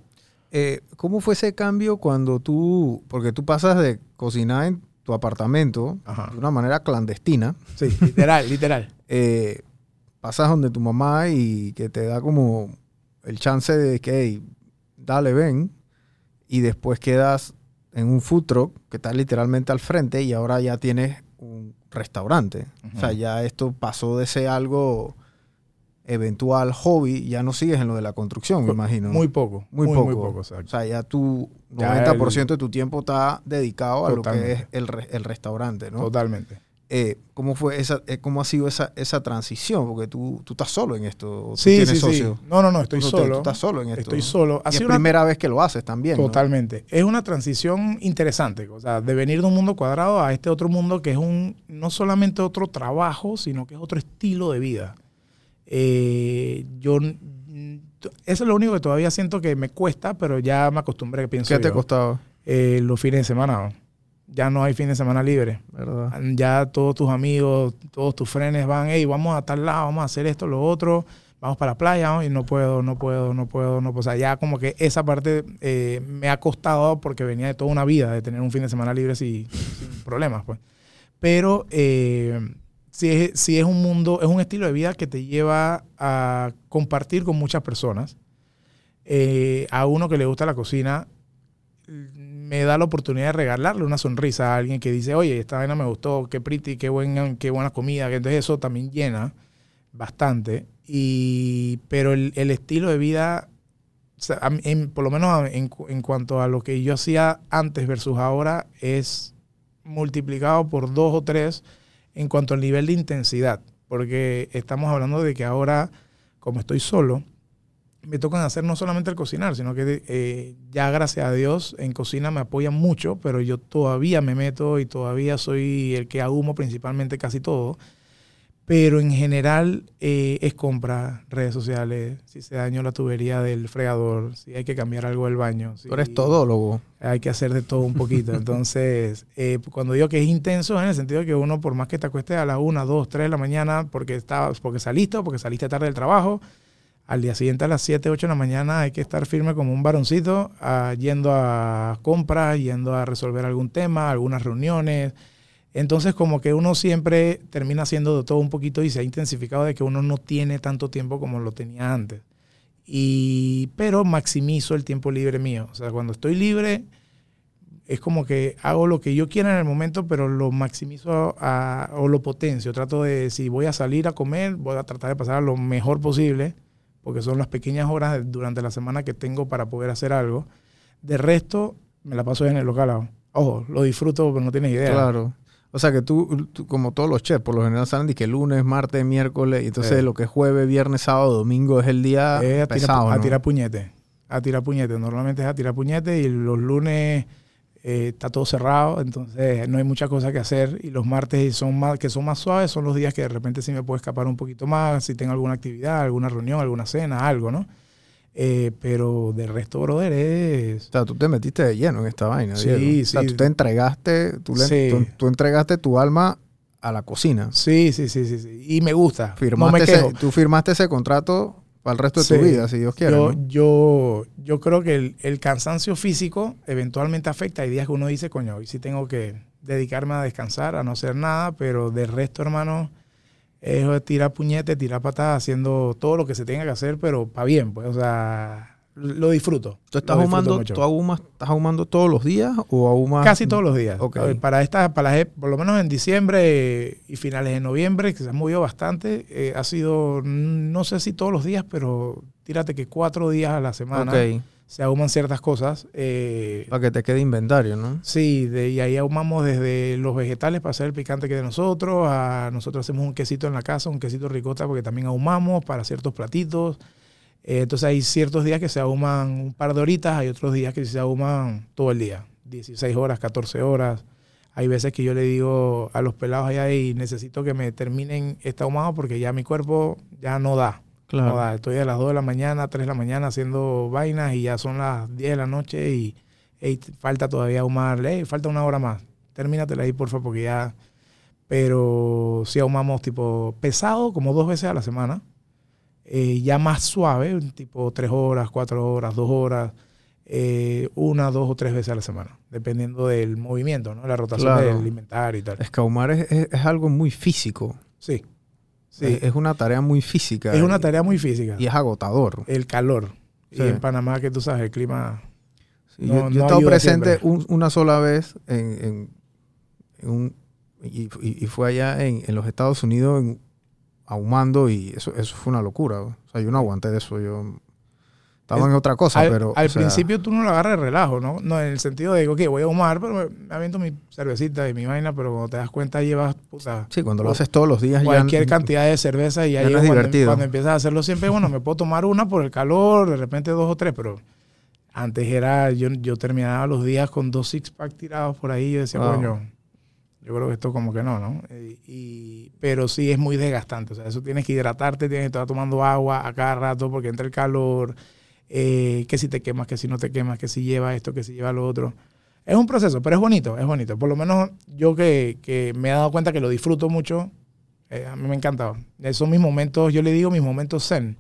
Eh, ¿Cómo fue ese cambio cuando tú, porque tú pasas de cocinar en tu apartamento Ajá. de una manera clandestina, Sí, literal, literal. eh, pasas donde tu mamá y que te da como el chance de que, hey, dale, ven, y después quedas en un food truck que está literalmente al frente y ahora ya tienes un restaurante. O sea, ya esto pasó de ser algo eventual, hobby, ya no sigues en lo de la construcción, me imagino. Muy poco. Muy Muy, poco. muy poco, O exacto. sea, ya tu Ya 90% de tu tiempo está dedicado a lo que es el, re- el restaurante, ¿no? Totalmente. Eh, ¿Cómo fue esa, eh, cómo ha sido esa, esa transición? Porque tú, tú estás solo en esto. ¿o tú Sí, tienes sí, sí. No, no, no, estoy Tú solo. tú estás solo en esto. Estoy solo. Y Ha es sido una- primera vez que lo haces también. ¿no? Totalmente. Es una transición interesante, o sea, de venir de un mundo cuadrado a este otro mundo que es un no solamente otro trabajo, sino que es otro estilo de vida. Eh, yo eso es lo único que todavía siento que me cuesta, pero ya me acostumbré, pienso ¿Qué te yo. costaba? Eh, los fines de semana. ¿no? Ya no hay fin de semana libre. ¿Verdad? Ya todos tus amigos, todos tus frenes van, hey, vamos a tal lado, vamos a hacer esto, lo otro, vamos para la playa, ¿no? y no puedo, no puedo, no puedo, no puedo. O sea, ya como que esa parte eh, me ha costado porque venía de toda una vida de tener un fin de semana libre sin, sin problemas, pues. Pero eh, sí, es, sí es un mundo, es un estilo de vida que te lleva a compartir con muchas personas. Eh, a uno que le gusta la cocina, me da la oportunidad de regalarle una sonrisa a alguien que dice, oye, esta vaina me gustó, qué pretty, qué, buen, qué buena comida. Entonces eso también llena bastante. Y, pero el, el estilo de vida, por lo menos en, en cuanto a lo que yo hacía antes versus ahora, es multiplicado por dos o tres en cuanto al nivel de intensidad. Porque estamos hablando de que ahora, como estoy solo, me tocan hacer no solamente el cocinar, sino que eh, ya gracias a Dios en cocina me apoyan mucho, pero yo todavía me meto y todavía soy el que ahumo principalmente casi todo. Pero en general eh, es compra, redes sociales, si se dañó la tubería del fregador, si hay que cambiar algo del baño. Si Tú eres todólogo. Hay que hacer de todo un poquito. Entonces, eh, cuando digo que es intenso, en el sentido de que uno, por más que te acueste a las 1, 2, 3 de la mañana, porque, estabas, porque saliste o porque saliste tarde del trabajo, al día siguiente a las 7, 8 de la mañana hay que estar firme como un varoncito, ah, yendo a compras, yendo a resolver algún tema, algunas reuniones. Entonces, como que uno siempre termina haciendo de todo un poquito y se ha intensificado de que uno no tiene tanto tiempo como lo tenía antes. Y, pero maximizo el tiempo libre mío. O sea, cuando estoy libre, es como que hago lo que yo quiera en el momento, pero lo maximizo o lo potencio. Trato de, si voy a salir a comer, voy a tratar de pasar lo mejor posible, porque son las pequeñas horas durante la semana que tengo para poder hacer algo. De resto, me la paso en el local. ah. Ojo, lo disfruto, pero no tienes idea. Claro. O sea que tú, tú, como todos los chefs, por lo general salen de que lunes, martes, miércoles, y entonces Sí. lo que es jueves, viernes, sábado, domingo es el día Eh, a, tirar, pesado, a ¿no? tirar puñete. a tirar puñetes. Normalmente es a tirar puñetes y los lunes eh, está todo cerrado, entonces no hay muchas cosas que hacer. Y los martes son más, que son más suaves son los días que de repente sí me puedo escapar un poquito más, si tengo alguna actividad, alguna reunión, alguna cena, algo, ¿no? Eh, pero de resto, brother, es... O sea, tú te metiste de lleno en esta vaina. Sí, Diego. O sea, sí. tú te entregaste, tú, le- Sí. tú- tú entregaste tu alma a la cocina. Sí, sí, sí, sí, sí. Y me gusta. Firmaste no me ese- quejo. tú firmaste ese contrato para el resto de tu vida, si Dios quiere. Yo, ¿no? yo, yo creo que el, el cansancio físico eventualmente afecta. Hay días que uno dice, coño, hoy sí tengo que dedicarme a descansar, a no hacer nada, pero de resto, hermano, es tirar puñete, tirar patadas, haciendo todo lo que se tenga que hacer, pero para bien, pues, o sea, lo disfruto. ¿Tú estás ahumando, tú ahumas- estás ahumando todos los días o ahumas? Casi todos los días. Ok. A ver, Para esta, para las por lo menos en diciembre y finales de noviembre, que se ha movido bastante, eh, ha sido, no sé si todos los días, pero tírate que cuatro días a la semana Ok, se ahuman ciertas cosas. eh, para que te quede inventario, ¿no? sí, de, y ahí ahumamos desde los vegetales para hacer el picante que de nosotros, a nosotros hacemos un quesito en la casa, un quesito ricota, porque también ahumamos para ciertos platitos. Eh, entonces hay ciertos días que se ahuman un par de horitas, hay otros días que se ahuman todo el día, 16 horas, 14 horas. Hay veces que yo le digo a los pelados allá y necesito que me terminen este ahumado porque ya mi cuerpo ya no da. Claro. Estoy a las 2 de la mañana, 3 de la mañana haciendo vainas y ya son las 10 de la noche y falta todavía ahumar. Ey, falta una hora más. Termínatela ahí, porfa, porque ya... Pero sí ahumamos tipo pesado, como dos veces a la semana. Eh, ya más suave, tipo tres horas, cuatro horas, dos horas, eh, una, dos o tres veces a la semana, dependiendo del movimiento, ¿no? La rotación Claro. del inventario y tal. Es que ahumar es, es- es algo muy físico. Sí, sí. Es, una tarea muy física. es una tarea muy física. Y es agotador. El calor. Sí. Y en Panamá, que tú sabes, el clima... Sí, No- yo, yo no he estado presente un- una sola vez en, en- en un y, y- y fue allá en, en los Estados Unidos ahumando y eso, eso fue una locura. O sea, yo no aguanté de eso. Yo estaba Es- en otra cosa, al pero. al o sea, principio tú no lo agarras de relajo, ¿no? No, en el sentido de, ok, voy a ahumar, pero me, aviento mi cervecita y mi vaina, pero cuando te das cuenta llevas, puta, Sí, cuando lo haces todos los días ya. cualquier cantidad de cerveza y ya no es cuando, divertido. cuando empiezas a hacerlo siempre, bueno, me puedo tomar una por el calor, de repente dos o tres, pero antes era, yo, yo terminaba los días con dos six pack tirados por ahí y yo decía, Wow. coño, yo creo que esto como que no, ¿no? Eh, y, pero sí es muy desgastante, o sea, eso tienes que hidratarte, tienes que estar tomando agua a cada rato porque entra el calor, eh, que si te quemas, que si no te quemas, que si lleva esto, que si lleva lo otro. Es un proceso, pero es bonito, es bonito. Por lo menos yo que, que me he dado cuenta que lo disfruto mucho, eh, a mí me encanta. Son mis momentos, yo le digo mis momentos zen.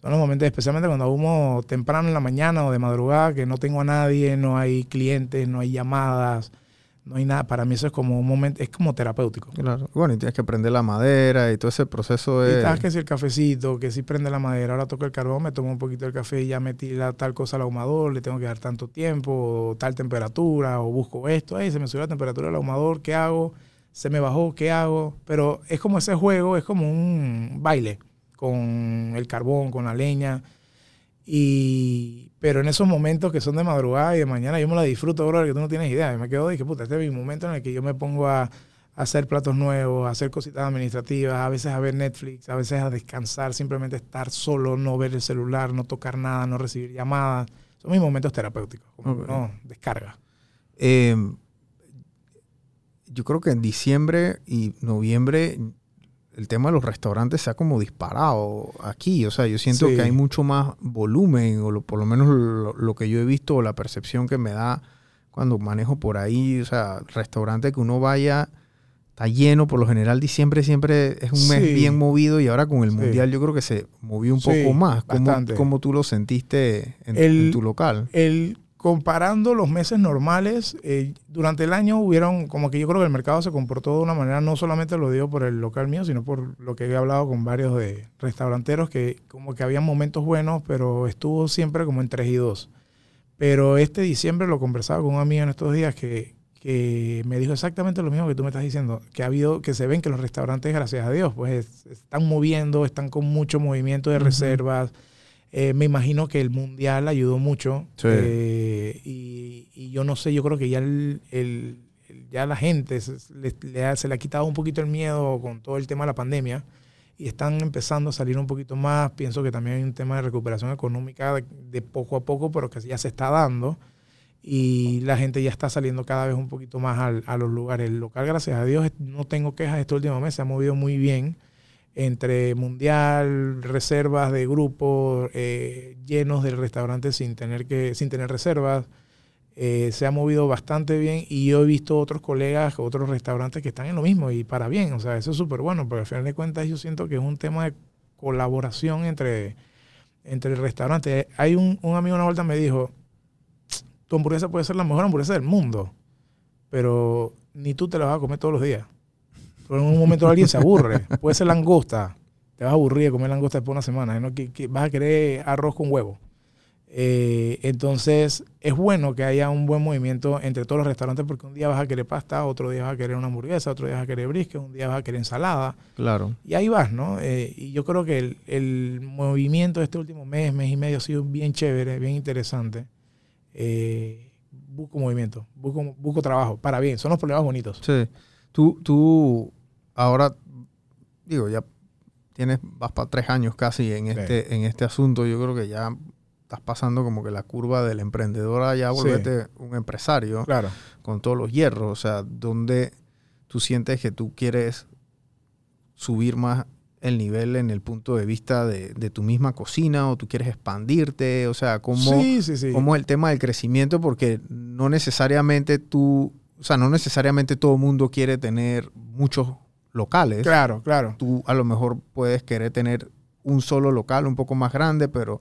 Son los momentos, especialmente cuando humo temprano en la mañana o de madrugada, que no tengo a nadie, no hay clientes, no hay llamadas, no hay nada. Para mí eso es como un momento, es como terapéutico. Claro. Bueno, y tienes que prender la madera y todo ese proceso Y de. estás que si el cafecito, que si prende la madera, ahora toco el carbón, me tomo un poquito del café y ya metí la, tal cosa al ahumador, le tengo que dar tanto tiempo, o tal temperatura, o busco esto, ay, se me subió la temperatura del ahumador, ¿qué hago? Se me bajó, ¿qué hago? Pero es como ese juego, es como un baile con el carbón, con la leña. Y, pero en esos momentos que son de madrugada y de mañana, yo me la disfruto, bro, que tú no tienes idea. Y me quedo y que puta, este es mi momento en el que yo me pongo a, a hacer platos nuevos, a hacer cositas administrativas, a veces a ver Netflix, a veces a descansar, simplemente estar solo, no ver el celular, no tocar nada, no recibir llamadas. Son mis momentos terapéuticos, como Ok. no, descarga. Eh, yo creo que en diciembre y noviembre el tema de los restaurantes se ha como disparado aquí. O sea, yo siento Sí. que hay mucho más volumen, o lo- por lo menos lo, lo que yo he visto, o la percepción que me da cuando manejo por ahí. O sea, restaurante que uno vaya está lleno. Por lo general, diciembre siempre es un mes Sí. bien movido y ahora con el Sí. mundial yo creo que se movió un poco más. ¿Cómo, cómo tú lo sentiste en, El- en tu local? El, comparando los meses normales, eh, durante el año hubieron, como que yo creo que el mercado se comportó de una manera, no solamente lo digo por el local mío, sino por lo que he hablado con varios de restauranteros, que como que había momentos buenos, pero estuvo siempre como en 3 y 2. Pero este diciembre lo conversaba con un amigo en estos días que, que me dijo exactamente lo mismo que tú me estás diciendo, que ha habido, que se ven que los restaurantes, gracias a Dios, pues es- están moviendo, están con mucho movimiento de reservas. Eh, me imagino que el mundial ayudó mucho. Sí. Eh, y, y yo no sé, yo creo que ya el, ya la gente se le, le ha, se le ha quitado un poquito el miedo con todo el tema de la pandemia. y están empezando a salir un poquito más. Pienso que también hay un tema de recuperación económica de, de poco a poco, pero que ya se está dando y la gente ya está saliendo cada vez un poquito más al- a los lugares. El local, gracias a Dios, no tengo quejas este último mes, se ha movido muy bien entre mundial, reservas de grupos eh, llenos del restaurante sin tener que sin tener reservas. Eh, se ha movido bastante bien y yo he visto otros colegas, otros restaurantes que están en lo mismo y para bien. O sea, eso es súper bueno, porque al final de cuentas yo siento que es un tema de colaboración entre, entre restaurantes. Hay un, un amigo una vuelta me dijo, tu hamburguesa puede ser la mejor hamburguesa del mundo, pero ni tú te la vas a comer todos los días. Pero en un momento alguien se aburre. Puede ser langosta. Te vas a aburrir de comer langosta después de una semana. ¿no? Que, que vas a querer arroz con huevo. Eh, entonces, es bueno que haya un buen movimiento entre todos los restaurantes porque un día vas a querer pasta, otro día vas a querer una hamburguesa, otro día vas a querer brisket, un día vas a querer ensalada. Claro. Y ahí vas, ¿no? Eh, y yo creo que el, el movimiento de este último mes, mes y medio ha sido bien chévere, bien interesante. Eh, busco movimiento, busco, busco trabajo, para bien, son los problemas bonitos. Sí. Tú, tú ahora, digo, ya tienes, vas para tres años casi en Sí. este, en este asunto. Yo creo que ya estás pasando como que la curva del emprendedor a ya Sí. volverte un empresario Claro, con todos los hierros. O sea, donde tú sientes que tú quieres subir más el nivel en el punto de vista de, de tu misma cocina o tú quieres expandirte. O sea, cómo, sí, sí, sí. cómo el tema del crecimiento, porque no necesariamente tú, o sea, no necesariamente todo el mundo quiere tener muchos locales. Claro, claro. Tú a lo mejor puedes querer tener un solo local un poco más grande, pero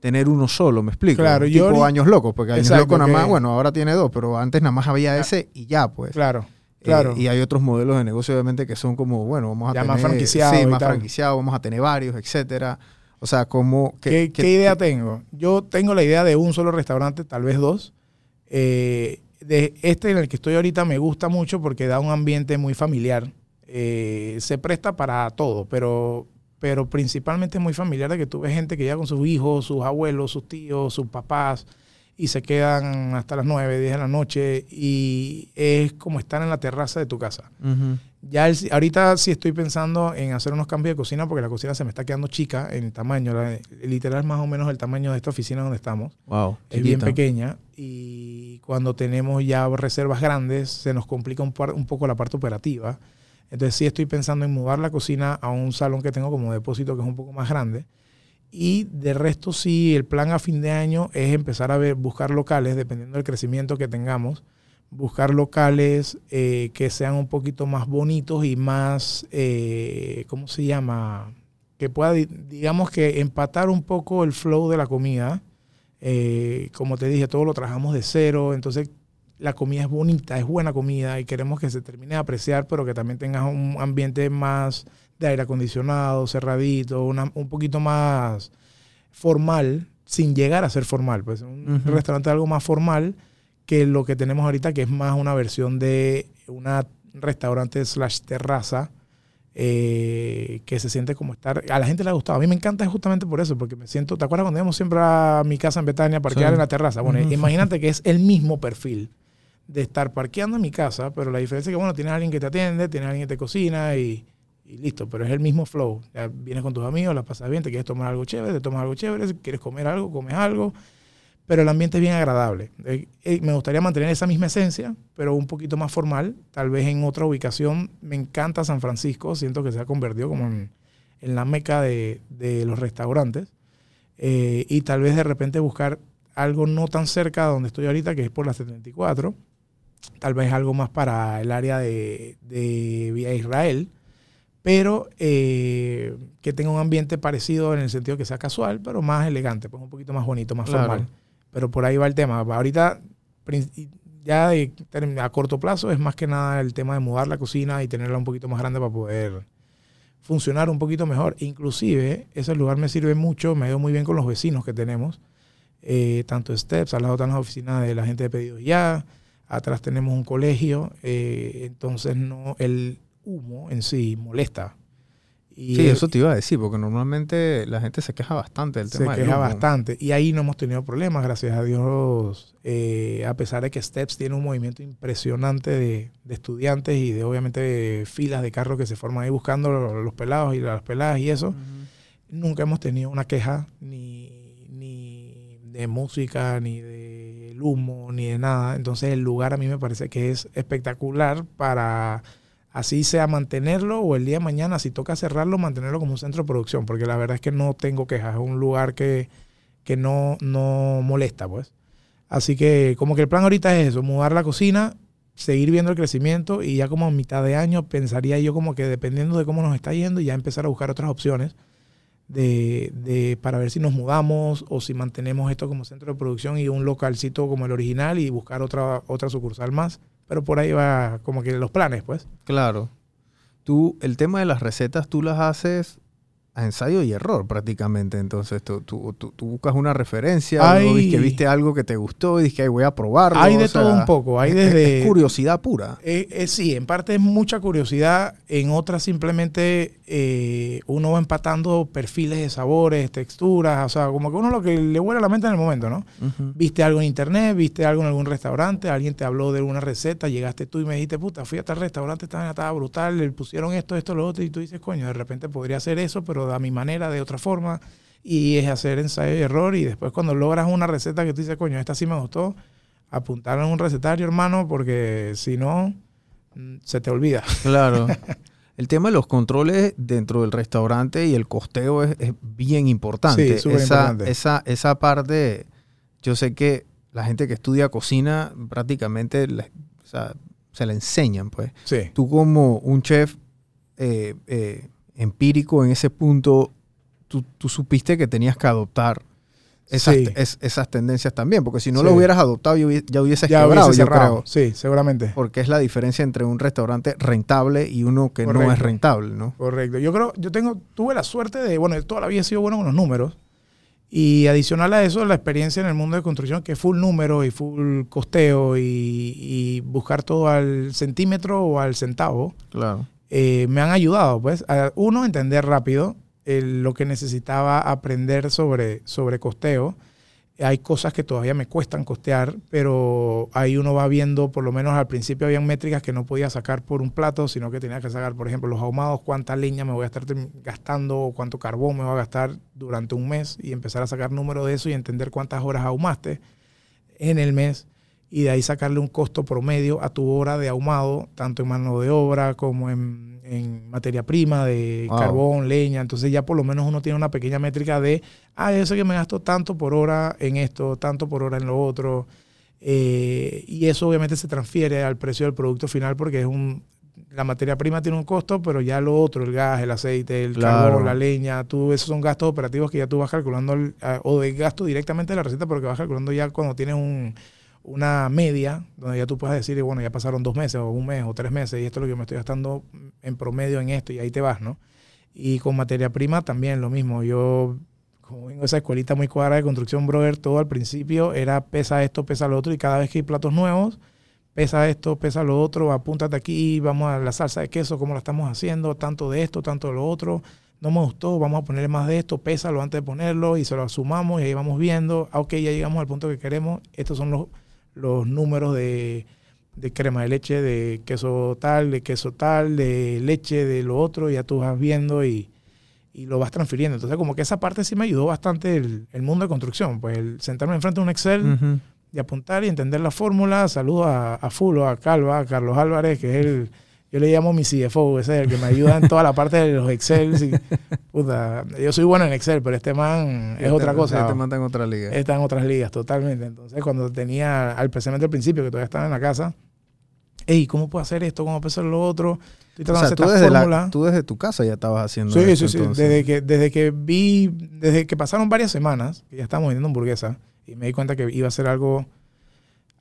tener uno solo, me explico. Claro, tipo yo ahorita- años locos, porque años Exacto, locos nada más, que- bueno, ahora tiene dos, pero antes nada más había ese y ya, pues. Claro, Eh, claro. y hay otros modelos de negocio, obviamente, que son como, bueno, vamos a Ya tener... más franquiciado Sí, más tal. franquiciado, vamos a tener varios, etcétera. O sea, como... ¿Qué, qué idea tengo? Yo tengo la idea de un solo restaurante, tal vez dos. Eh, de este en el que estoy ahorita me gusta mucho porque da un ambiente muy familiar. Eh, se presta para todo, pero, pero principalmente es muy familiar de que tú ves gente que llega con sus hijos, sus abuelos, sus tíos, sus papás y se quedan hasta las 9, 10 de la noche y es como estar en la terraza de tu casa. Ya el- ahorita sí estoy pensando en hacer unos cambios de cocina porque la cocina se me está quedando chica en tamaño. la- literal más o menos el tamaño de esta oficina donde estamos. Wow. Es bien pequeña y cuando tenemos ya reservas grandes se nos complica un, par- un poco la parte operativa. Entonces sí estoy pensando en mudar la cocina a un salón que tengo como depósito que es un poco más grande. Y de resto sí, el plan a fin de año es empezar a ver, buscar locales, dependiendo del crecimiento que tengamos, buscar locales eh, que sean un poquito más bonitos y más, eh, ¿cómo se llama? Que pueda, di- digamos que empatar un poco el flow de la comida. Eh, como te dije, todo lo trabajamos de cero, entonces la comida es bonita, es buena comida y queremos que se termine de apreciar, pero que también tengas un ambiente más de aire acondicionado, cerradito, una- un poquito más formal, sin llegar a ser formal. Pues un restaurante algo más formal que lo que tenemos ahorita, que es más una versión de una restaurante slash terraza, eh, que se siente como estar. A la gente le ha gustado. A mí me encanta justamente por eso, porque me siento. ¿Te acuerdas cuando íbamos siempre a mi casa en Betania a parquear Sí. en la terraza? Bueno, imagínate que es el mismo perfil de estar parqueando en mi casa, pero la diferencia es que, bueno, tienes a alguien que te atiende, tienes a alguien que te cocina y, y listo, pero es el mismo flow. Ya vienes con tus amigos, la pasas bien, te quieres tomar algo chévere, te tomas algo chévere, si quieres comer algo, comes algo, pero el ambiente es bien agradable. Eh, eh, me gustaría mantener esa misma esencia, pero un poquito más formal, tal vez en otra ubicación. Me encanta San Francisco, siento que se ha convertido como en, en la meca de, de los restaurantes. Eh, y tal vez de repente buscar algo no tan cerca de donde estoy ahorita, que es por la 74. Tal vez algo más para el área de, de Vía Israel. Pero que tenga un ambiente parecido en el sentido que sea casual, pero más elegante, pues un poquito más bonito, más Claro. formal. Pero por ahí va el tema. Ahorita, ya a corto plazo, es más que nada el tema de mudar la cocina y tenerla un poquito más grande para poder funcionar un poquito mejor. Inclusive, ese lugar me sirve mucho, me ha ido muy bien con los vecinos que tenemos. Eh, tanto Steps, al lado están las oficinas de la gente de pedidos ya, atrás tenemos un colegio, eh, entonces no el humo en sí molesta. Y Sí, eso te iba a decir, porque normalmente la gente se queja bastante del se tema del queja bastante. Y ahí no hemos tenido problemas, gracias a Dios. eh, a pesar de que Steps tiene un movimiento impresionante de, de estudiantes y de obviamente filas de carros que se forman ahí buscando los, los pelados y las peladas y eso. Nunca hemos tenido una queja ni, ni de música, ni de humo, ni de nada. Entonces el lugar a mí me parece que es espectacular para así sea mantenerlo o el día de mañana, si toca cerrarlo, mantenerlo como un centro de producción, porque la verdad es que no tengo quejas, es un lugar que, que no, no molesta, pues. Así que como que el plan ahorita es eso, mudar la cocina, seguir viendo el crecimiento y ya como a mitad de año pensaría yo como que dependiendo de cómo nos está yendo, ya empezar a buscar otras opciones de, de- para ver si nos mudamos o si mantenemos esto como centro de producción y un localcito como el original y buscar otra, otra sucursal más. Pero por ahí va como que los planes, pues. Claro. Tú, el tema de las recetas, tú las haces a ensayo y error prácticamente. Entonces, tú, tú, tú- tú buscas una referencia, Hay- que viste algo que te gustó y dices que "Ay, voy a probarlo. Hay de o sea, todo un poco, hay es- es- desde- es curiosidad pura. Eh, eh, sí, en parte es mucha curiosidad, en otras simplemente eh, uno va empatando perfiles de sabores, texturas, o sea, como que uno lo que le huele a la mente en el momento, ¿no? Viste algo en internet, viste algo en algún restaurante, alguien te habló de alguna receta, llegaste tú y me dijiste, puta, fui a tal restaurante, estaba, estaba brutal, le pusieron esto, esto, lo otro, y tú dices, coño, de repente podría hacer eso, pero a mi manera, de otra forma, y es hacer ensayo y error, y después cuando logras una receta que tú dices, coño, esta sí me gustó, apuntarla en un recetario, hermano, porque si no, mm, se te olvida. Claro. El tema de los controles dentro del restaurante y el costeo es, es bien importante. Sí, esa, importante. Esa, esa parte, yo sé que la gente que estudia cocina prácticamente le- o sea, se la enseñan, pues. Sí. Tú como un chef eh, eh, empírico en ese punto, tú, tú supiste que tenías que adoptar esas, Sí. es- esas tendencias también, porque si no Sí. lo hubieras adoptado ya hubi- ya hubieses Ya quebrado, hubiese yo cerrado. creo. Sí, seguramente. Porque es la diferencia entre un restaurante rentable y uno que no es rentable, ¿no? Correcto. Yo creo, yo tengo, tuve la suerte de, bueno, toda la vida he sido bueno con los números. Y adicional a eso, la experiencia en el mundo de construcción, que es full número y full costeo y, y buscar todo al centímetro o al centavo, Claro. Eh, me han ayudado, pues, a uno, entender rápido lo que necesitaba aprender sobre, sobre costeo. Hay cosas que todavía me cuestan costear, pero ahí uno va viendo, por lo menos al principio habían métricas que no podía sacar por un plato, sino que tenía que sacar, por ejemplo, los ahumados, cuánta leña me voy a estar gastando o cuánto carbón me voy a gastar durante un mes y empezar a sacar número de eso y entender cuántas horas ahumaste en el mes y de ahí sacarle un costo promedio a tu hora de ahumado, tanto en mano de obra como en, en materia prima de Wow. carbón, leña. Entonces ya por lo menos uno tiene una pequeña métrica de, ah, yo sé que me gasto tanto por hora en esto, tanto por hora en lo otro. Eh, y eso obviamente se transfiere al precio del producto final porque es un... La materia prima tiene un costo, pero ya lo otro, el gas, el aceite, el Claro. carbón, la leña, tú, esos son gastos operativos que ya tú vas calculando, el- o de gasto directamente de la receta, pero que vas calculando ya cuando tienes un, una media, donde ya tú puedes decir, bueno, ya pasaron dos meses, o un mes, o tres meses, y esto es lo que me estoy gastando en promedio en esto, y ahí te vas, ¿no? Y con materia prima también lo mismo. Yo, como vengo de esa escuelita muy cuadrada de construcción, brother, todo al principio era pesa esto, pesa lo otro, y cada vez que hay platos nuevos, pesa esto, pesa lo otro, apúntate aquí, vamos a la salsa de queso, cómo la estamos haciendo, tanto de esto, tanto de lo otro. No me gustó, vamos a ponerle más de esto, pésalo antes de ponerlo y se lo sumamos y ahí vamos viendo, ah, ok, ya llegamos al punto que queremos, estos son los, los números de, de crema de leche, de queso tal, de queso tal, de leche, de lo otro, ya tú vas viendo y, y lo vas transfiriendo. Entonces como que esa parte sí me ayudó bastante el, el mundo de construcción, pues el sentarme enfrente de un Excel y apuntar y entender la fórmula. Saludo a, a Fulo, a Calva, a Carlos Álvarez, que es el, yo le llamo mi CFO, ese es el que me ayuda en toda la parte de los Excel. puta, yo soy bueno en Excel, pero este man es otra Te- cosa. Te mandan en otra liga. Está en otras ligas, totalmente. Entonces, cuando tenía, al precisamente al principio, que todavía estaba en la casa, hey, ¿cómo puedo hacer esto? ¿Cómo puedo hacer lo otro? Estoy o sea, de tú desde, la- fórmula. tú desde tu casa ya estabas haciendo Sí, esto, sí, sí. entonces. Desde que, desde que vi, desde que pasaron varias semanas, que ya estábamos vendiendo hamburguesas, y me di cuenta que iba a ser algo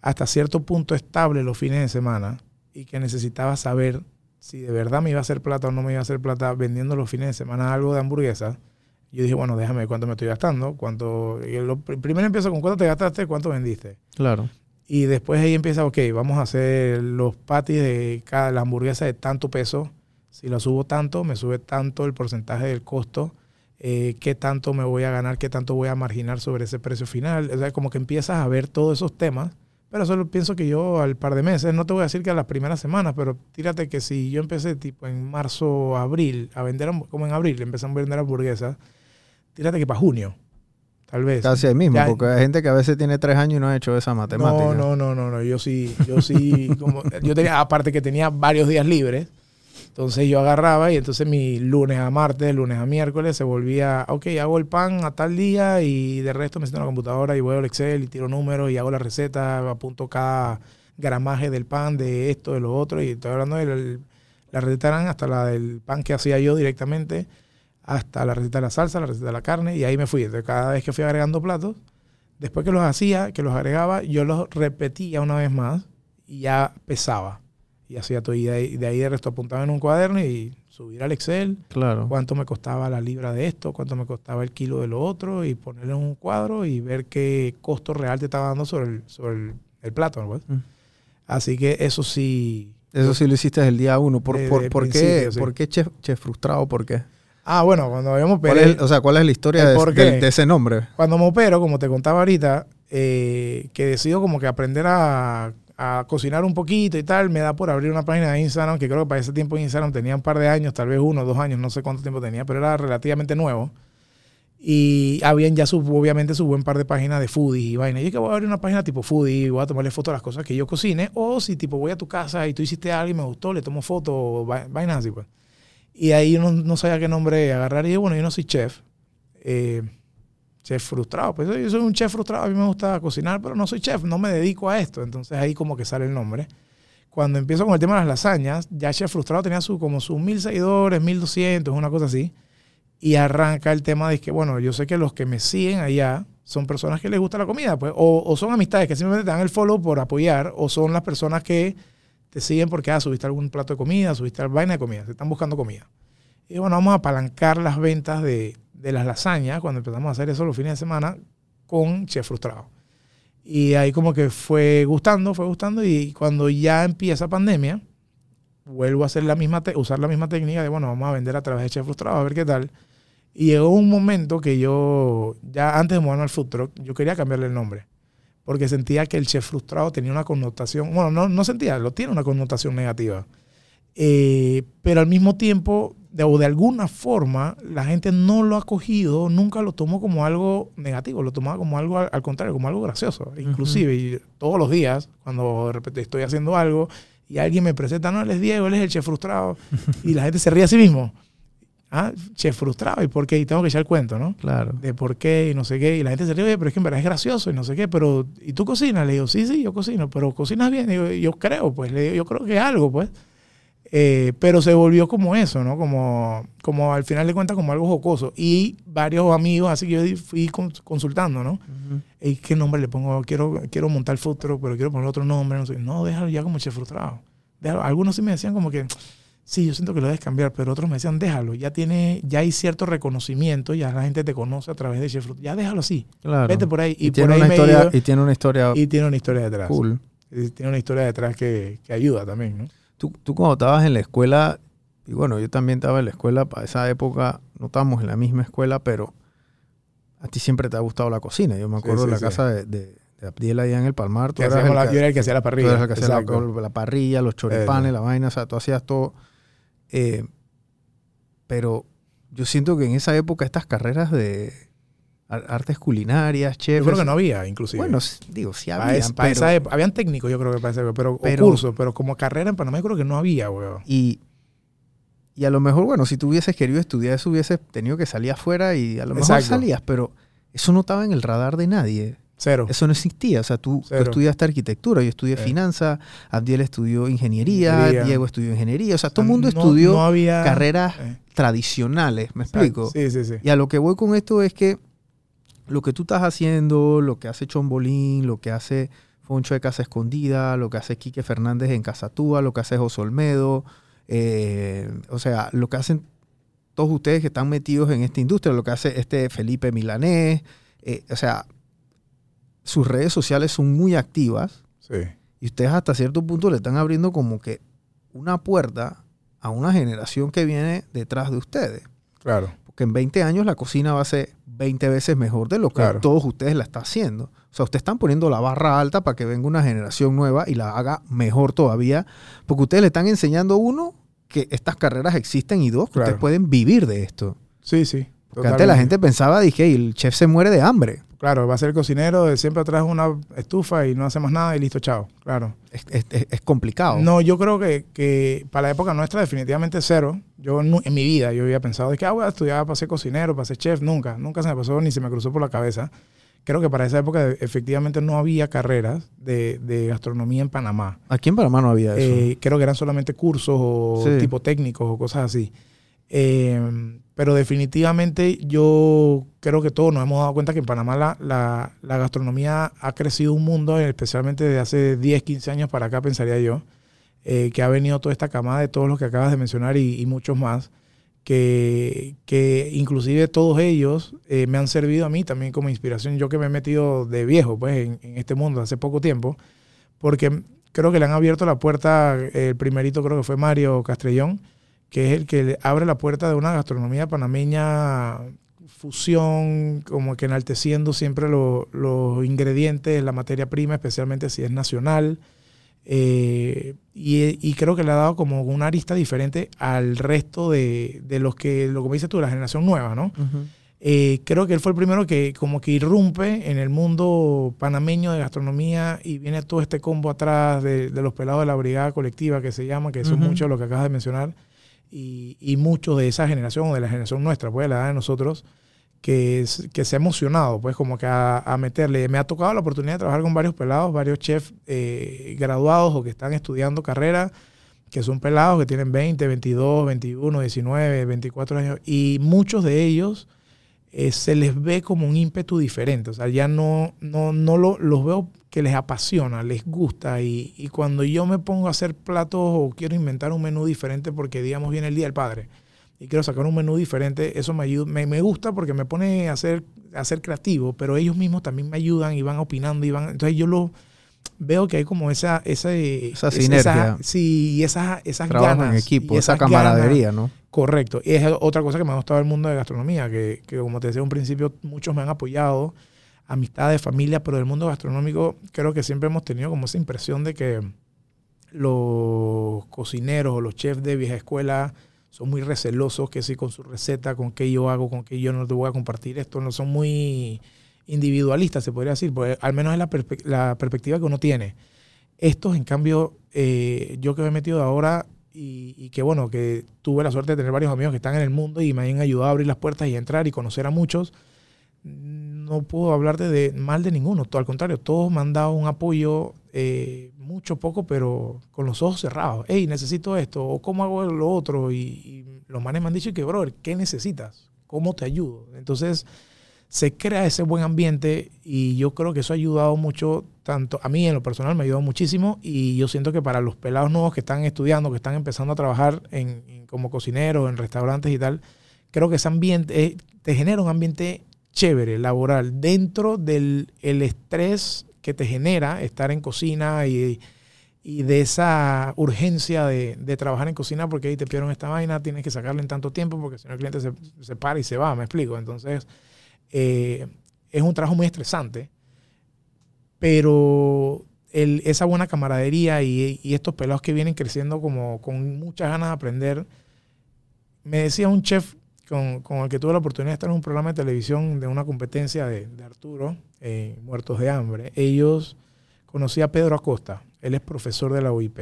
hasta cierto punto estable los fines de semana, y que necesitaba saber si de verdad me iba a hacer plata o no me iba a hacer plata vendiendo los fines de semana algo de hamburguesas. Yo dije, bueno, déjame ver cuánto me estoy gastando, cuánto... lo- primero empiezo con cuánto te gastaste, cuánto vendiste. Claro. Y después ahí empieza, ok, vamos a hacer los patties de cada la hamburguesa de tanto peso. Si la subo tanto, me sube tanto el porcentaje del costo, eh, qué tanto me voy a ganar, qué tanto voy a marginar sobre ese precio final. O sea, como que empiezas a ver todos esos temas. Pero solo pienso que yo al par de meses, no te voy a decir que a las primeras semanas, pero tírate que si yo empecé tipo en marzo, abril, a vender, como en abril, empecé a vender hamburguesas, tírate que para junio, tal vez. Casi ahí mismo, Ya- porque hay gente que a veces tiene tres años y no ha hecho esa matemática. No, no, no, no, no. Yo sí, yo sí, como, yo tenía, aparte que tenía varios días libres, entonces yo agarraba y entonces mi lunes a martes, lunes a miércoles se volvía, ok, hago el pan a tal día y de resto me siento en la computadora y voy al Excel y tiro números y hago la receta, apunto cada gramaje del pan, de esto, de lo otro y estoy hablando de la- receta eran hasta la del pan que hacía yo directamente, hasta la receta de la salsa, la receta de la carne y ahí me fui. Entonces cada vez que fui agregando platos, Después que los hacía, que los agregaba, yo los repetía una vez más y ya pesaba. Y hacía todo. Y de ahí, de ahí de resto apuntaba en un cuaderno y subir al Excel Claro. cuánto me costaba la libra de esto, cuánto me costaba el kilo de lo otro y ponerlo en un cuadro y ver qué costo real te estaba dando sobre el, sobre el, el plato. ¿no? Mm. Así que eso sí. Eso sí lo hiciste desde el día uno. ¿Por, por, por qué, sí. ¿por qué chef, chef frustrado? ¿Por qué? Ah, bueno, cuando habíamos ¿Cuál peleado. es, o sea, ¿cuál es la historia de ese nombre? cuando me opero, como te contaba ahorita, eh, que decido como que aprender a, a cocinar un poquito y tal, me da por abrir una página de Instagram, que creo que para ese tiempo Instagram tenía un par de años, tal vez uno, dos años, no sé cuánto tiempo tenía, pero era relativamente nuevo. Y habían ya su, obviamente su buen par de páginas de foodies y vaina. Y yo que voy a abrir una página tipo foodie voy a tomarle fotos a las cosas que yo cocine. O si tipo voy a tu casa y tú hiciste algo y me gustó, le tomo fotos vainas así pues. Y ahí no, no sabía qué nombre agarrar. Y yo, bueno, yo no soy chef. Eh, chef frustrado. Pues yo soy un chef frustrado, a mí me gusta cocinar, pero no soy chef, no me dedico a esto. Entonces ahí como que sale el nombre. Cuando empiezo con el tema de las lasañas, ya chef frustrado tenía su, como sus mil seguidores, mil doscientos, una cosa así. Y arranca el tema de que, bueno, yo sé que los que me siguen allá son personas que les gusta la comida, pues, o, son amistades que simplemente te dan el follow por apoyar, o son las personas que te siguen porque, ah, subiste algún plato de comida, subiste alguna vaina de comida, te están buscando comida. Y bueno, vamos a apalancar las ventas de, de las lasañas cuando empezamos a hacer eso los fines de semana con Chef Frustrado. Y ahí como que fue gustando, fue gustando y cuando ya empieza pandemia, vuelvo a hacer la misma usar la misma técnica de, bueno, vamos a vender a través de Chef Frustrado, a ver qué tal. Y llegó un momento que yo, ya antes de mudarme al food truck, yo quería cambiarle el nombre. Porque sentía que el chef frustrado tenía una connotación, bueno, no, no sentía, lo tiene una connotación negativa. Eh, pero al mismo tiempo, de, o de alguna forma, la gente no lo ha cogido, nunca lo tomó como algo negativo, lo tomaba como algo al, al contrario, como algo gracioso. Inclusive, y todos los días, cuando de repente estoy haciendo algo y alguien me presenta, no, él es Diego, él es el chef frustrado, y la gente se ríe a sí mismo. Ah, chef frustrado, ¿y por qué? Y tengo que echar el cuento, ¿no? Claro. de por qué y no sé qué. Y la gente se ríe, "Oye, pero es que en verdad es gracioso y no sé qué. Pero, ¿y tú cocinas? Le digo, sí, sí, yo cocino, pero cocinas bien. Digo, yo creo, pues, le digo, yo creo que es algo, pues. Eh, pero se volvió como eso, ¿no? Como, como al final de cuentas, como algo jocoso. Y varios amigos, así que yo fui cons- consultando, ¿no? ¿Y qué nombre le pongo? Quiero, quiero montar food truck, pero quiero poner otro nombre. No, sé. no déjalo ya como chef frustrado. Déjalo. Algunos sí me decían como que, sí, yo siento que lo debes cambiar, pero otros me decían, déjalo. Ya tiene, ya hay cierto reconocimiento, ya la gente te conoce a través de chef frustrado. Ya déjalo así. Claro. Vete por ahí. Y, y, por tiene ahí una me historia, ido, y tiene una historia y tiene una historia detrás. cool. Y Tiene una historia detrás que, que ayuda también, ¿no? Tú, tú cuando estabas en la escuela, y bueno, yo también estaba en la escuela, para esa época no estábamos en la misma escuela, pero a ti siempre te ha gustado la cocina. Yo me acuerdo sí, de la sí. casa de, de, de Abdiel allá en el Palmar. Tú eras el la- yo era el que hacía la tú parrilla. eras el que hacía la, parrilla, los choripanes, la vaina, o sea, tú hacías todo. Eh, pero yo siento que en esa época estas carreras de artes culinarias, chefs... Yo creo que no había, inclusive. Bueno, digo, sí había, habían técnicos, yo creo que para época, pero, Pero- o cursos, pero como carrera en Panamá yo creo que no había, weón. Y, y a lo mejor, bueno, si tú hubieses querido estudiar eso, hubieses tenido que salir afuera y a lo mejor Exacto. salías, pero eso no estaba en el radar de nadie. Cero. Eso no existía. O sea, tú, estudiaste arquitectura, yo estudié Sí. finanzas, Abdiel estudió ingeniería, Ingeniería. Diego estudió ingeniería. O sea, todo el mundo no- estudió no había, carreras eh, tradicionales, ¿me exacto. explico? Sí, sí, sí. Y a lo que voy con esto es que lo que tú estás haciendo, lo que hace Chombolín, lo que hace Foncho de Casa Escondida, lo que hace Quique Fernández en Casa Túa, lo que hace José Olmedo, eh, o sea, lo que hacen todos ustedes que están metidos en esta industria, lo que hace este Felipe Milanés, eh, o sea, sus redes sociales son muy activas Sí. y ustedes hasta cierto punto le están abriendo como que una puerta a una generación que viene detrás de ustedes. Claro. Porque en 20 años la cocina va a ser 20 veces mejor de lo que Claro. todos ustedes la están haciendo. O sea, ustedes están poniendo la barra alta para que venga una generación nueva y la haga mejor todavía. Porque ustedes le están enseñando, uno, que estas carreras existen y dos, que Claro. ustedes pueden vivir de esto. Sí, sí. Porque antes la gente pensaba, dije, el chef se muere de hambre. Claro, va a ser cocinero, siempre atrás una estufa y no hace más nada y listo, chao. Claro. Es, es- es- es complicado. No, yo creo que, que para la época nuestra definitivamente cero. Yo en mi vida yo había pensado de que ah, voy a estudiar para ser cocinero, para ser chef. Nunca, nunca se me pasó ni se me cruzó por la cabeza. Creo que para esa época efectivamente no había carreras de, de gastronomía en Panamá. Aquí en Panamá no había eso. Eh, creo que eran solamente cursos o Sí. tipo técnicos o cosas así. Eh, pero definitivamente yo creo que todos nos hemos dado cuenta que en Panamá la, la- la gastronomía ha crecido un mundo, especialmente de hace 10, 15 años para acá, pensaría yo, eh, que ha venido toda esta camada de todos los que acabas de mencionar y, y muchos más, que, que inclusive todos ellos eh, me han servido a mí también como inspiración, yo que me he metido de viejo pues, en, en este mundo hace poco tiempo, porque creo que le han abierto la puerta, el primerito creo que fue Mario Castrellón, que es el que abre la puerta de una gastronomía panameña fusión, como que enalteciendo siempre lo- los ingredientes, la materia prima, especialmente si es nacional. Eh, y, y creo que le ha dado como una arista diferente al resto de, de los que, lo que me dices tú, la generación nueva, ¿no? Ujú. Eh, creo que él fue el primero que como que irrumpe en el mundo panameño de gastronomía y viene todo este combo atrás de, de los pelados de la brigada colectiva que se llama, que son Ujú. muchos los que acabas de mencionar, y, y muchos de esa generación o de la generación nuestra, pues de la edad de nosotros, que, que se ha emocionado, pues como que a, a meterle. Me ha tocado la oportunidad de trabajar con varios pelados, varios chefs eh, graduados o que están estudiando carrera, que son pelados que tienen 20, 22, 21, 19, 24 años, y muchos de ellos eh, se les ve como un ímpetu diferente. O sea, ya no, no, no lo- los veo que les apasiona, les gusta. Y, y cuando yo me pongo a hacer platos o quiero inventar un menú diferente porque, digamos, viene el Día del Padre y quiero sacar un menú diferente, eso me ayuda, me, me gusta porque me pone a ser, a ser creativo, pero ellos mismos también me ayudan y van opinando y van. Entonces yo lo veo que hay como esa, esa, Esa sinergia. sí, y esas, esas Trabajo ganas. en equipo, y esa ganas. camaradería, ¿no? Correcto. Y es otra cosa que me ha gustado del mundo de gastronomía, que, que como te decía un principio, muchos me han apoyado, amistades, familia, pero del mundo gastronómico creo que siempre hemos tenido como esa impresión de que los cocineros o los chefs de vieja escuela son muy recelosos, que si con su receta, con qué yo hago, con qué yo no te voy a compartir esto, no son muy individualistas, se podría decir, porque al menos es la perspectiva que uno tiene. Estos, en cambio, eh, yo que me he metido ahora y, y que bueno, que tuve la suerte de tener varios amigos que están en el mundo y me han ayudado a abrir las puertas y entrar y conocer a muchos, no puedo hablarte de mal de ninguno, todo al contrario, todos me han dado un apoyo, eh, mucho, poco, pero con los ojos cerrados. Hey, necesito esto, o cómo hago lo otro, y, y los manes me han dicho que, brother, ¿qué necesitas? ¿Cómo te ayudo? Entonces, se crea ese buen ambiente y yo creo que eso ha ayudado mucho, tanto a mí en lo personal me ha ayudado muchísimo y yo siento que para los pelados nuevos que están estudiando, que están empezando a trabajar en, en- como cocineros, en restaurantes y tal, creo que ese ambiente eh, te genera un ambiente chévere, laboral, dentro del el estrés que te genera estar en cocina y, y de esa urgencia de, de trabajar en cocina porque ahí te pidieron esta vaina, tienes que sacarle en tanto tiempo porque si no el cliente se, se para y se va, me explico. Entonces, eh, es un trabajo muy estresante, pero el- esa buena camaradería y, y estos pelados que vienen creciendo como con muchas ganas de aprender. Me decía un chef con, con el que tuve la oportunidad de estar en un programa de televisión de una competencia de, de Arturo, eh, Muertos de Hambre. Ellos conocí a Pedro Acosta, él es profesor de la UIP.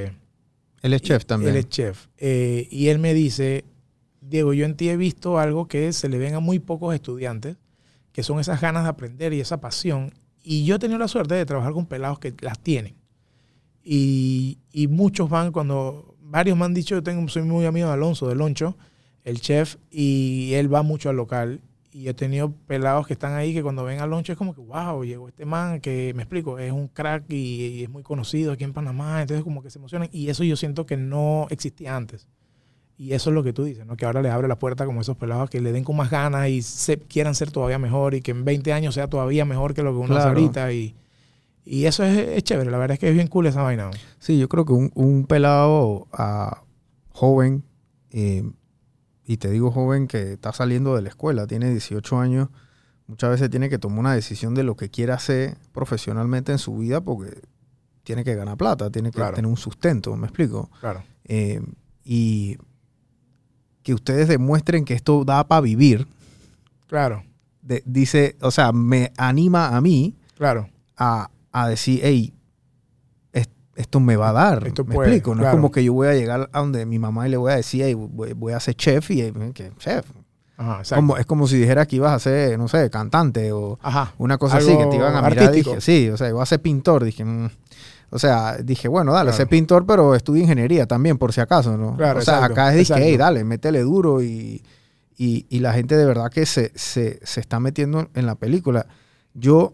Él es chef también. Él es chef. Eh, y él me dice, Diego, yo en ti he visto algo que se le ven a muy pocos estudiantes, que son esas ganas de aprender y esa pasión. Y yo he tenido la suerte de trabajar con pelados que las tienen. Y, y muchos van cuando, varios me han dicho, yo tengo, soy muy amigo de Alonso, de Loncho, el chef, y él va mucho al local. Y he tenido pelados que están ahí que cuando ven a Loncho es como que, wow, llegó este man que, me explico, es un crack y, y es muy conocido aquí en Panamá. Entonces como que se emocionan. Y eso yo siento que no existía antes. Y eso es lo que tú dices, ¿no? Que ahora les abre la puerta como esos pelados que le den con más ganas y se, quieran ser todavía mejor y que en 20 años sea todavía mejor que lo que uno hace Claro. ahorita. Y, y eso es, es chévere. La verdad es que es bien cool esa vaina. ¿no? Sí, yo creo que un, un pelado ah, joven eh, y te digo joven que está saliendo de la escuela, tiene 18 años, muchas veces tiene que tomar una decisión de lo que quiere hacer profesionalmente en su vida porque tiene que ganar plata, tiene que Claro. tener un sustento, ¿me explico? Claro. Eh, y que ustedes demuestren que esto da para vivir, Claro. de- dice, o sea, me anima a mí Claro. a, a decir, hey, es- esto me va a dar. Esto me puede, explico, no claro. es como que yo voy a llegar a donde mi mamá y le voy a decir, hey, voy, voy a ser chef y eh, que chef. Ajá. Como, es como si dijera que ibas a ser, no sé, cantante o Ajá. una cosa así, que te iban a mirar. artístico. Dije, sí, o sea, iba a ser pintor. Dije, mm. O sea, dije, bueno, dale, Claro. sé pintor, pero estudia ingeniería también, por si acaso, ¿no? Claro, o sea, exacto, acá es dije, hey, dale, métele duro y, y, y la gente de verdad que se, se, se está metiendo en la película. Yo,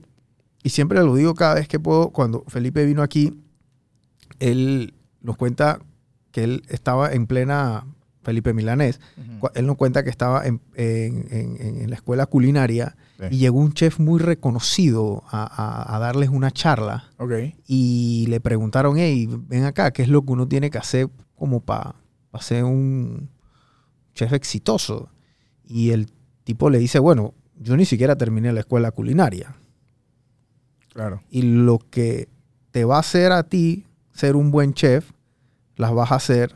y siempre lo digo cada vez que puedo, cuando Felipe vino aquí, él nos cuenta que él estaba en plena, Felipe Milanés, él nos cuenta que estaba en, en- en- en la escuela culinaria Sí. y llegó un chef muy reconocido a, a- a darles una charla y le preguntaron, hey, ven acá, ¿qué es lo que uno tiene que hacer como para ser un chef exitoso? Y el tipo le dice, bueno, yo ni siquiera terminé la escuela culinaria Claro. y lo que te va a hacer a ti ser un buen chef, las vas a hacer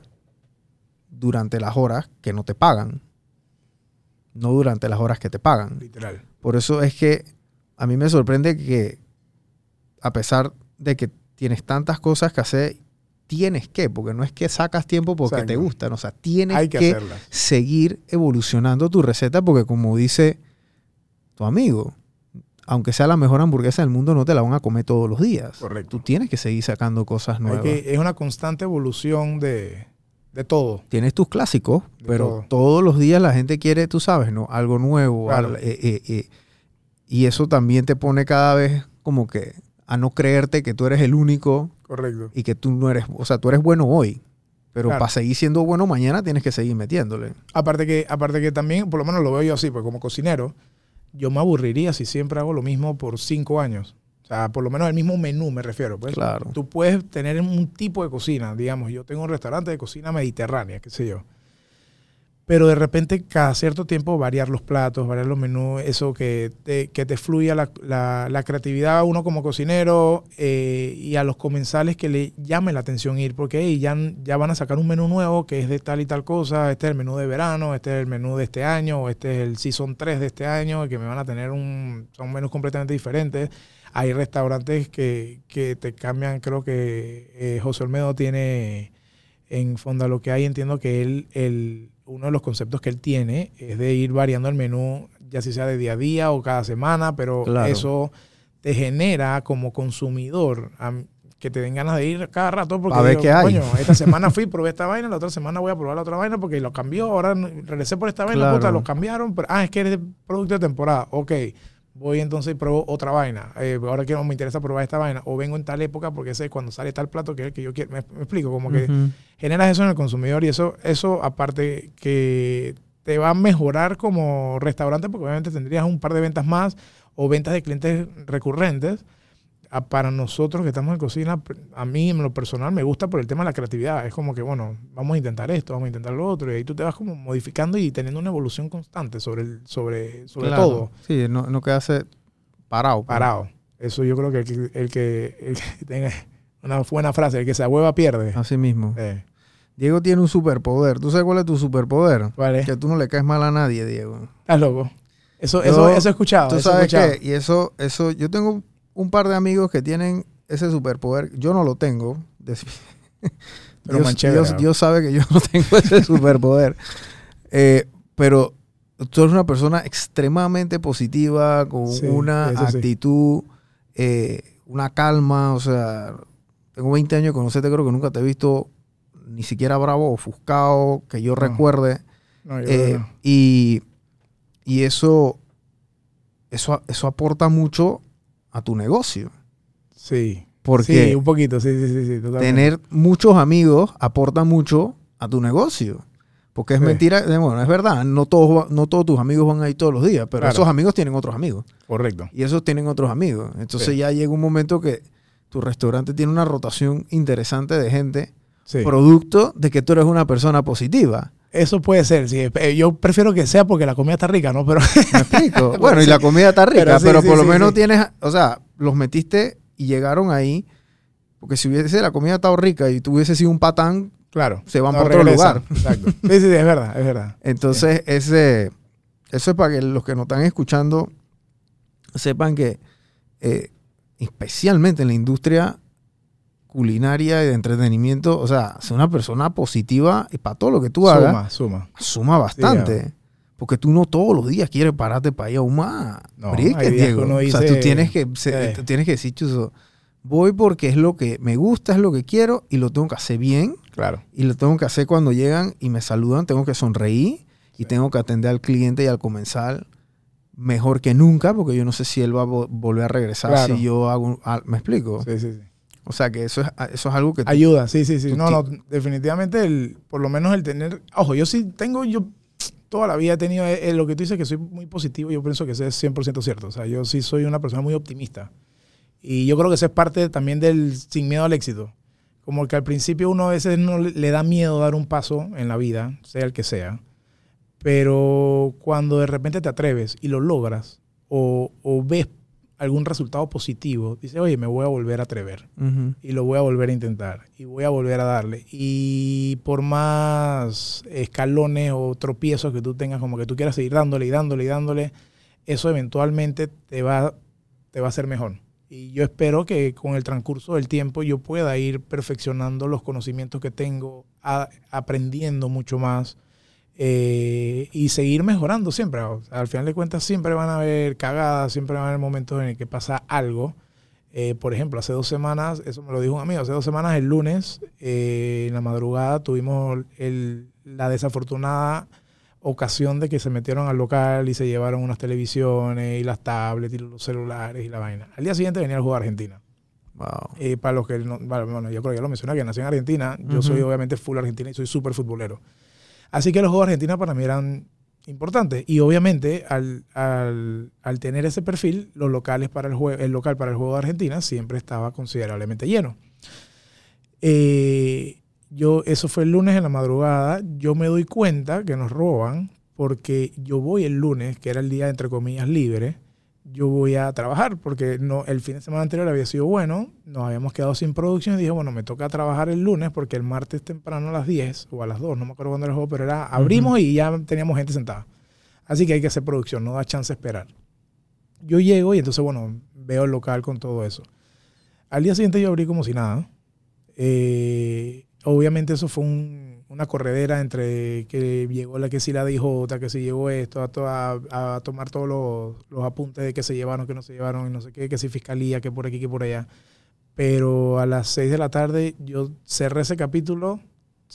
durante las horas que no te pagan, no durante las horas que te pagan. Literal. Por eso es que a mí me sorprende que a pesar de que tienes tantas cosas que hacer, tienes que, porque no es que sacas tiempo porque Exacto. te gustan, o sea, tienes Hay que, que seguir evolucionando tu receta porque como dice tu amigo, aunque sea la mejor hamburguesa del mundo, no te la van a comer todos los días. Correcto. Tú tienes que seguir sacando cosas nuevas. que- es una constante evolución de, de todo. Tienes tus clásicos, De pero todo. todos los días la gente quiere, tú sabes, ¿no? Algo nuevo. Claro. eh, eh, eh, y eso también te pone cada vez como que a no creerte que tú eres el único Correcto. y que tú no eres, o sea, tú eres bueno hoy. Pero Claro. para seguir siendo bueno mañana tienes que seguir metiéndole. Aparte que, aparte que también, por lo menos lo veo yo así, pues como cocinero, yo me aburriría si siempre hago lo mismo por cinco años. Sea, por lo menos el mismo menú me refiero. Pues. Claro. Tú puedes tener un tipo de cocina, digamos, yo tengo un restaurante de cocina mediterránea, qué sé yo. Pero de repente cada cierto tiempo variar los platos, variar los menús, eso que te, que te fluya la, la- la creatividad a uno como cocinero eh, y a los comensales que le llame la atención ir, porque hey, ya, ya van a sacar un menú nuevo que es de tal y tal cosa, este es el menú de verano, este es el menú de este año, o este es el season 3 de este año, que me van a tener un, son menús completamente diferentes. Hay restaurantes que, que te cambian, creo que eh, José Olmedo tiene en Fonda lo que hay, entiendo que él, el, uno de los conceptos que él tiene es de ir variando el menú, ya si sea de día a día o cada semana, pero Claro. eso te genera como consumidor que te den ganas de ir cada rato porque Pa' ver digo, qué hay. coño, esta semana fui, probé esta vaina, la otra semana voy a probar la otra vaina porque lo cambió, ahora regresé por esta vaina, Claro. puta, lo cambiaron, pero, ah, es que eres producto de temporada, ok, voy entonces y pruebo otra vaina, eh, ahora quiero, me interesa probar esta vaina, o vengo en tal época porque ese es cuando sale tal plato que es el que yo quiero, me, me explico, como que generas eso en el consumidor y eso, eso aparte que te va a mejorar como restaurante porque obviamente tendrías un par de ventas más o ventas de clientes recurrentes. A- Para nosotros que estamos en cocina, a mí en lo personal me gusta por el tema de la creatividad. Es como que, bueno, vamos a intentar esto, vamos a intentar lo otro. Y ahí tú te vas como modificando y teniendo una evolución constante sobre, el, sobre, sobre Claro. todo, Sí, no, no quedarse parado. pues. parado. Eso yo creo que el que, el que, el que tenga una buena frase, el que se ahueva pierde. Así mismo. Eh, Diego tiene un superpoder. ¿Tú sabes cuál es tu superpoder? ¿Cuál es? Que tú no le caes mal a nadie, Diego. Estás loco. Eso, Yo- eso, eso he escuchado. Tú eso sabes escuchado. que, y eso, eso, yo tengo un par de amigos que tienen ese superpoder. Yo no lo tengo. Pero Dios, Dios-. Dios sabe que yo no tengo ese superpoder. Eh, pero tú eres una persona extremadamente positiva, con Sí, una sí. actitud, eh, una calma. O sea, tengo 20 años de conocerte, creo que nunca te he visto ni siquiera bravo o ofuscado, que yo No. recuerde. No, yo Eh, no. y, y eso, eso, eso aporta mucho a tu negocio. Sí. Porque sí, un poquito, sí, sí, sí, sí tener muchos amigos aporta mucho a tu negocio. Porque es Sí. mentira, eh, bueno, es verdad, no todos, no todos tus amigos van a ir todos los días, pero Claro. esos amigos tienen otros amigos. Correcto. Y esos tienen otros amigos. Entonces Sí. ya llega un momento que tu restaurante tiene una rotación interesante de gente, Sí. producto de que tú eres una persona positiva. Eso puede ser, sí. Eh, Yo prefiero que sea porque la comida está rica, ¿no? Pero ¿Me explico? Bueno, y la comida está rica, Pero por sí, lo menos sí. tienes, o sea, los metiste y llegaron ahí. Porque si hubiese la comida estado rica y tú hubiese sido un patán, claro. se van no otro regresan. lugar. Exacto. Sí, sí, sí, es verdad, es verdad. Entonces, ese, eso es para que los que nos están escuchando sepan que, eh, especialmente en la industria culinaria y de entretenimiento, o sea, ser una persona positiva y para todo lo que tú hagas, Suma, suma. suma bastante. porque tú no todos los días quieres pararte para ir a un más. No, Brique, Diego. uno o sea, dice- tú tienes que, se- Eh. tú tienes que decir, "Chuzo, voy porque es lo que me gusta, es lo que quiero y lo tengo que hacer bien Claro. y lo tengo que hacer cuando llegan y me saludan, tengo que sonreír y tengo que atender al cliente y al comensal mejor que nunca, porque yo no sé si él va a vo- volver a regresar Claro. si yo hago, un- ah, ¿me explico? Sí, sí, sí. O sea que eso es, eso es algo que tú- Ayuda, sí, sí, sí. No, no, definitivamente, el, por lo menos el tener. Ojo, yo sí tengo, yo toda la vida he tenido eh, eh, lo que tú dices que soy muy positivo. Yo pienso que eso es 100% cierto. O sea, yo sí soy una persona muy optimista. Y yo creo que eso es parte también del sin miedo al éxito. Como que al principio uno a veces no le, le da miedo dar un paso en la vida, sea el que sea. Pero cuando de repente te atreves y lo logras o, o ves algún resultado positivo, dices, oye, me voy a volver a atrever y lo voy a volver a intentar y voy a volver a darle. Y por más escalones o tropiezos que tú tengas, como que tú quieras seguir dándole y dándole y dándole, eso eventualmente te va, te va a hacer mejor. Y yo espero que con el transcurso del tiempo yo pueda ir perfeccionando los conocimientos que tengo, a- aprendiendo mucho más eh, y seguir mejorando siempre. Al final de cuentas siempre van a haber cagadas, siempre van a haber momentos en el que pasa algo. Eh, por ejemplo, hace dos semanas, eso me lo dijo un amigo, hace dos semanas, el lunes, eh, en la madrugada, tuvimos el- la desafortunada ocasión de que se metieron al local y se llevaron unas televisiones y las tablets y los celulares y la vaina. Al día siguiente venía el juego de Argentina. Wow. Eh, para los que no, bueno, yo creo que ya lo mencioné, que nací en Argentina, yo soy obviamente full argentina y soy súper futbolero. Así que los Juegos de Argentina para mí eran importantes. Y obviamente al, al- al tener ese perfil, los locales para el, el local para el Juego de Argentina siempre estaba considerablemente lleno. Eh, yo, eso fue el lunes en la madrugada. Yo me doy cuenta que nos roban porque yo voy el lunes, que era el día entre comillas libre, yo voy a trabajar porque no, el fin de semana anterior había sido bueno, nos habíamos quedado sin producción y dije, bueno, me toca trabajar el lunes porque el martes temprano a las 10 o a las 2, no me acuerdo cuándo era el juego, pero era abrimos y ya teníamos gente sentada. Así que hay que hacer producción, no da chance de esperar. Yo llego y entonces, bueno, veo el local con todo eso. Al día siguiente yo abrí como si nada. Eh, obviamente eso fue un- una corredera entre que llegó la que sí la dijo, que si llegó esto, a, a- a tomar todos los, los apuntes de que se llevaron, que no se llevaron, y no sé qué, que si fiscalía, que por aquí, que por allá. Pero a las 6 de la tarde yo cerré ese capítulo,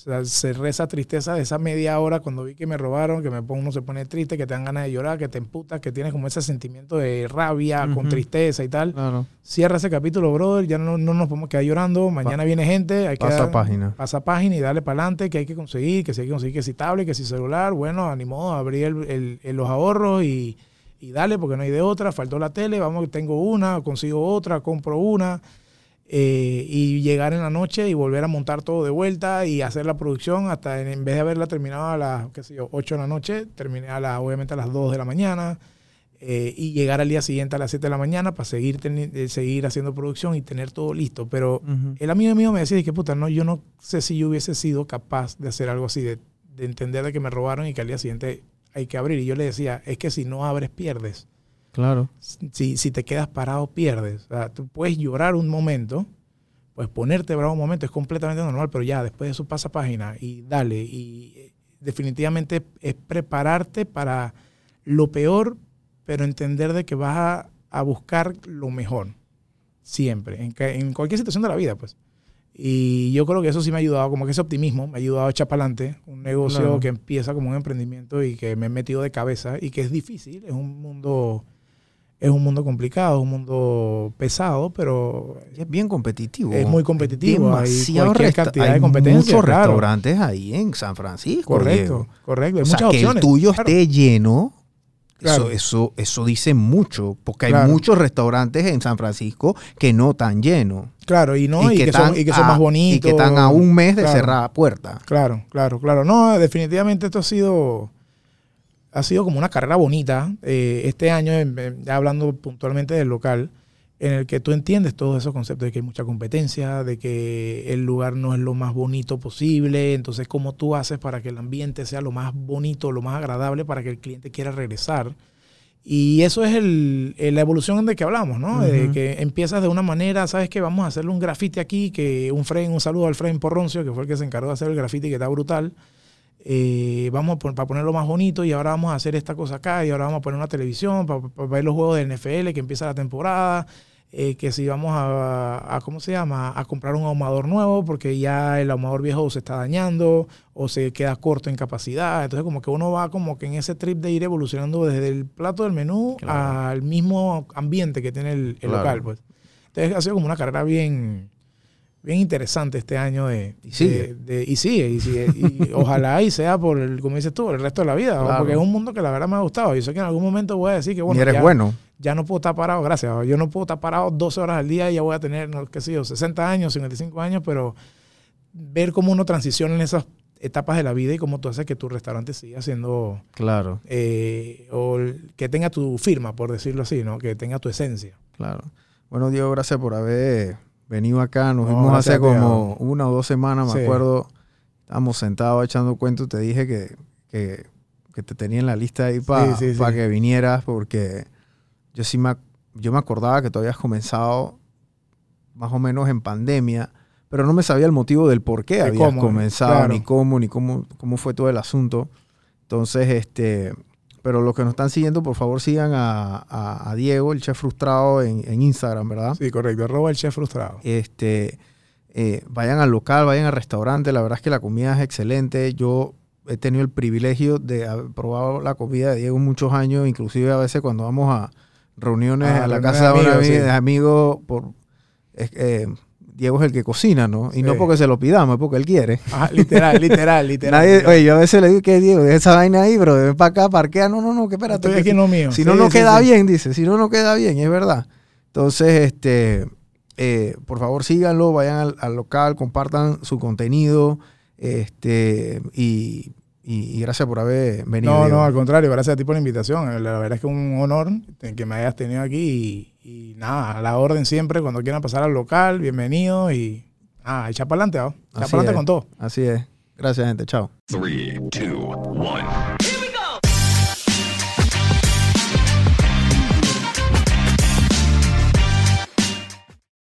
sea, cerré esa tristeza de esa media hora cuando vi que me robaron, que me pongo, uno se pone triste, que te dan ganas de llorar, que te emputas, que tienes como ese sentimiento de rabia, con tristeza y tal Claro. cierra ese capítulo, brother. Ya no, no nos podemos quedar llorando. Mañana viene gente. Hay que Pasa dar- página. Pasa página y darle para adelante. Que hay que conseguir, que si hay que conseguir, que si tablet, que si celular. Bueno, animó a abrir el- el- el- los ahorros y, y dale, porque no hay de otra. Faltó la tele. Vamos, tengo una, consigo otra, compro una. Eh, y llegar en la noche y volver a montar todo de vuelta y hacer la producción hasta en, en vez de haberla terminado a las, qué sé yo, 8 de la noche, terminé a las, obviamente a las 2 de la mañana eh, y llegar al día siguiente a las 7 de la mañana para seguir, eh, seguir haciendo producción y tener todo listo. Pero el amigo mío me decía, que puta, no, yo no sé si yo hubiese sido capaz de hacer algo así, de, de entender de que me robaron y que al día siguiente hay que abrir. Y yo le decía, es que si no abres, pierdes. Claro. Si, si te quedas parado, pierdes. O sea, tú puedes llorar un momento, pues ponerte bravo un momento es completamente normal, pero ya después de eso pasa página y dale. Y eh, definitivamente es prepararte para lo peor, pero entender de que vas a, a buscar lo mejor. Siempre. En, en cualquier situación de la vida, pues. Y yo creo que eso sí me ha ayudado, como que ese optimismo me ha ayudado a echar para adelante un negocio Claro. que empieza como un emprendimiento y que me he metido de cabeza y que es difícil, es un mundo es un mundo complicado, es un mundo pesado, pero es bien competitivo. Es muy competitivo, hay cualquier cantidad de hay competencia, Muchos claro. restaurantes ahí en San Francisco. correcto, Diego. correcto, hay O sea, muchas que opciones. el tuyo claro. esté lleno. Claro. Eso, eso, eso dice mucho, porque hay muchos restaurantes en San Francisco que no están llenos. Claro, y no, y, que, son, y que son a- más bonitos. Y que están a un mes de cerrar puerta. Claro, claro, claro. No, definitivamente esto ha sido, ha sido como una carrera bonita. eh, este año, ya hablando puntualmente del local, en el que tú entiendes todos esos conceptos de que hay mucha competencia, de que el lugar no es lo más bonito posible. Entonces, ¿cómo tú haces para que el ambiente sea lo más bonito, lo más agradable para que el cliente quiera regresar? Y eso es el, la evolución de que hablamos, ¿no? De que empiezas de una manera, ¿sabes qué? Vamos a hacerle un grafiti aquí, que un Fren, un saludo al Fren Porroncio, que fue el que se encargó de hacer el grafiti, que está brutal. Eh, vamos a pon- para ponerlo más bonito y ahora vamos a hacer esta cosa acá y ahora vamos a poner una televisión para, para ver los juegos de NFL que empieza la temporada. eh, que si vamos a, a- ¿cómo se llama? A comprar un ahumador nuevo porque ya el ahumador viejo se está dañando o se queda corto en capacidad. Entonces como que uno va como que en ese trip de ir evolucionando desde el plato del menú Claro. al mismo ambiente que tiene el, el Claro. local. Pues. Entonces ha sido como una carrera bien, bien interesante este año de... Y sigue. de- de- y sigue, y sigue. Y ojalá y sea por, el, como dices tú, el resto de la vida. Claro. Porque es un mundo que la verdad me ha gustado. Yo sé que en algún momento voy a decir que bueno, y eres ya, bueno. ya no puedo estar parado, gracias. Yo no puedo estar parado 12 horas al día y ya voy a tener, no, qué sé yo, 60 años, 55 años, pero ver cómo uno transiciona en esas etapas de la vida y cómo tú haces que tu restaurante siga siendo, Claro, eh, o que tenga tu firma, por decirlo así, ¿no? Que tenga tu esencia. claro. Bueno, Diego, gracias por haber venido acá. Nos No, vimos hace como una o dos semanas, me Sí. acuerdo. Estábamos sentados echando cuentos. Te dije que, que, que te tenía en la lista ahí para Sí, que vinieras porque yo sí me, yo me acordaba que tú habías comenzado más o menos en pandemia, pero no me sabía el motivo del por qué De habías cómo, comenzado, claro. ni cómo, ni cómo, cómo fue todo el asunto. Entonces, este, pero los que nos están siguiendo, por favor sigan a, a- a Diego, el chef frustrado, en, en Instagram, ¿verdad? Sí, correcto. Arroba el chef frustrado. Este, eh, vayan al local, vayan al restaurante. La verdad es que la comida es excelente. Yo he tenido el privilegio de haber probado la comida de Diego muchos años, inclusive a veces cuando vamos a reuniones Ah, a la reuniones casa de amigos, sí. de por, eh, Diego es el que cocina, ¿no? Y no Sí. porque se lo pidamos, es porque él quiere. Ajá, literal, literal, literal. Nadie, oye, yo a veces le digo que Diego, deja esa vaina ahí, bro, ven para acá, parquea. No, no, no, que espérate. Estoy aquí en lo mío. si no, Sí, no sí, queda bien, dice. Si no, no queda bien, es verdad. Entonces, este, eh, por favor, síganlo, vayan al, al local, compartan su contenido. Este, y, y- y gracias por haber venido. No, Diego. no, al contrario, gracias a ti por la invitación. La verdad es que es un honor que me hayas tenido aquí y, y nada, a la orden siempre, cuando quieran pasar al local, bienvenido y nada, echa para adelante, ¿no? Echa Así para adelante con todo. Así es. Gracias, gente. Chao. Three, two, one.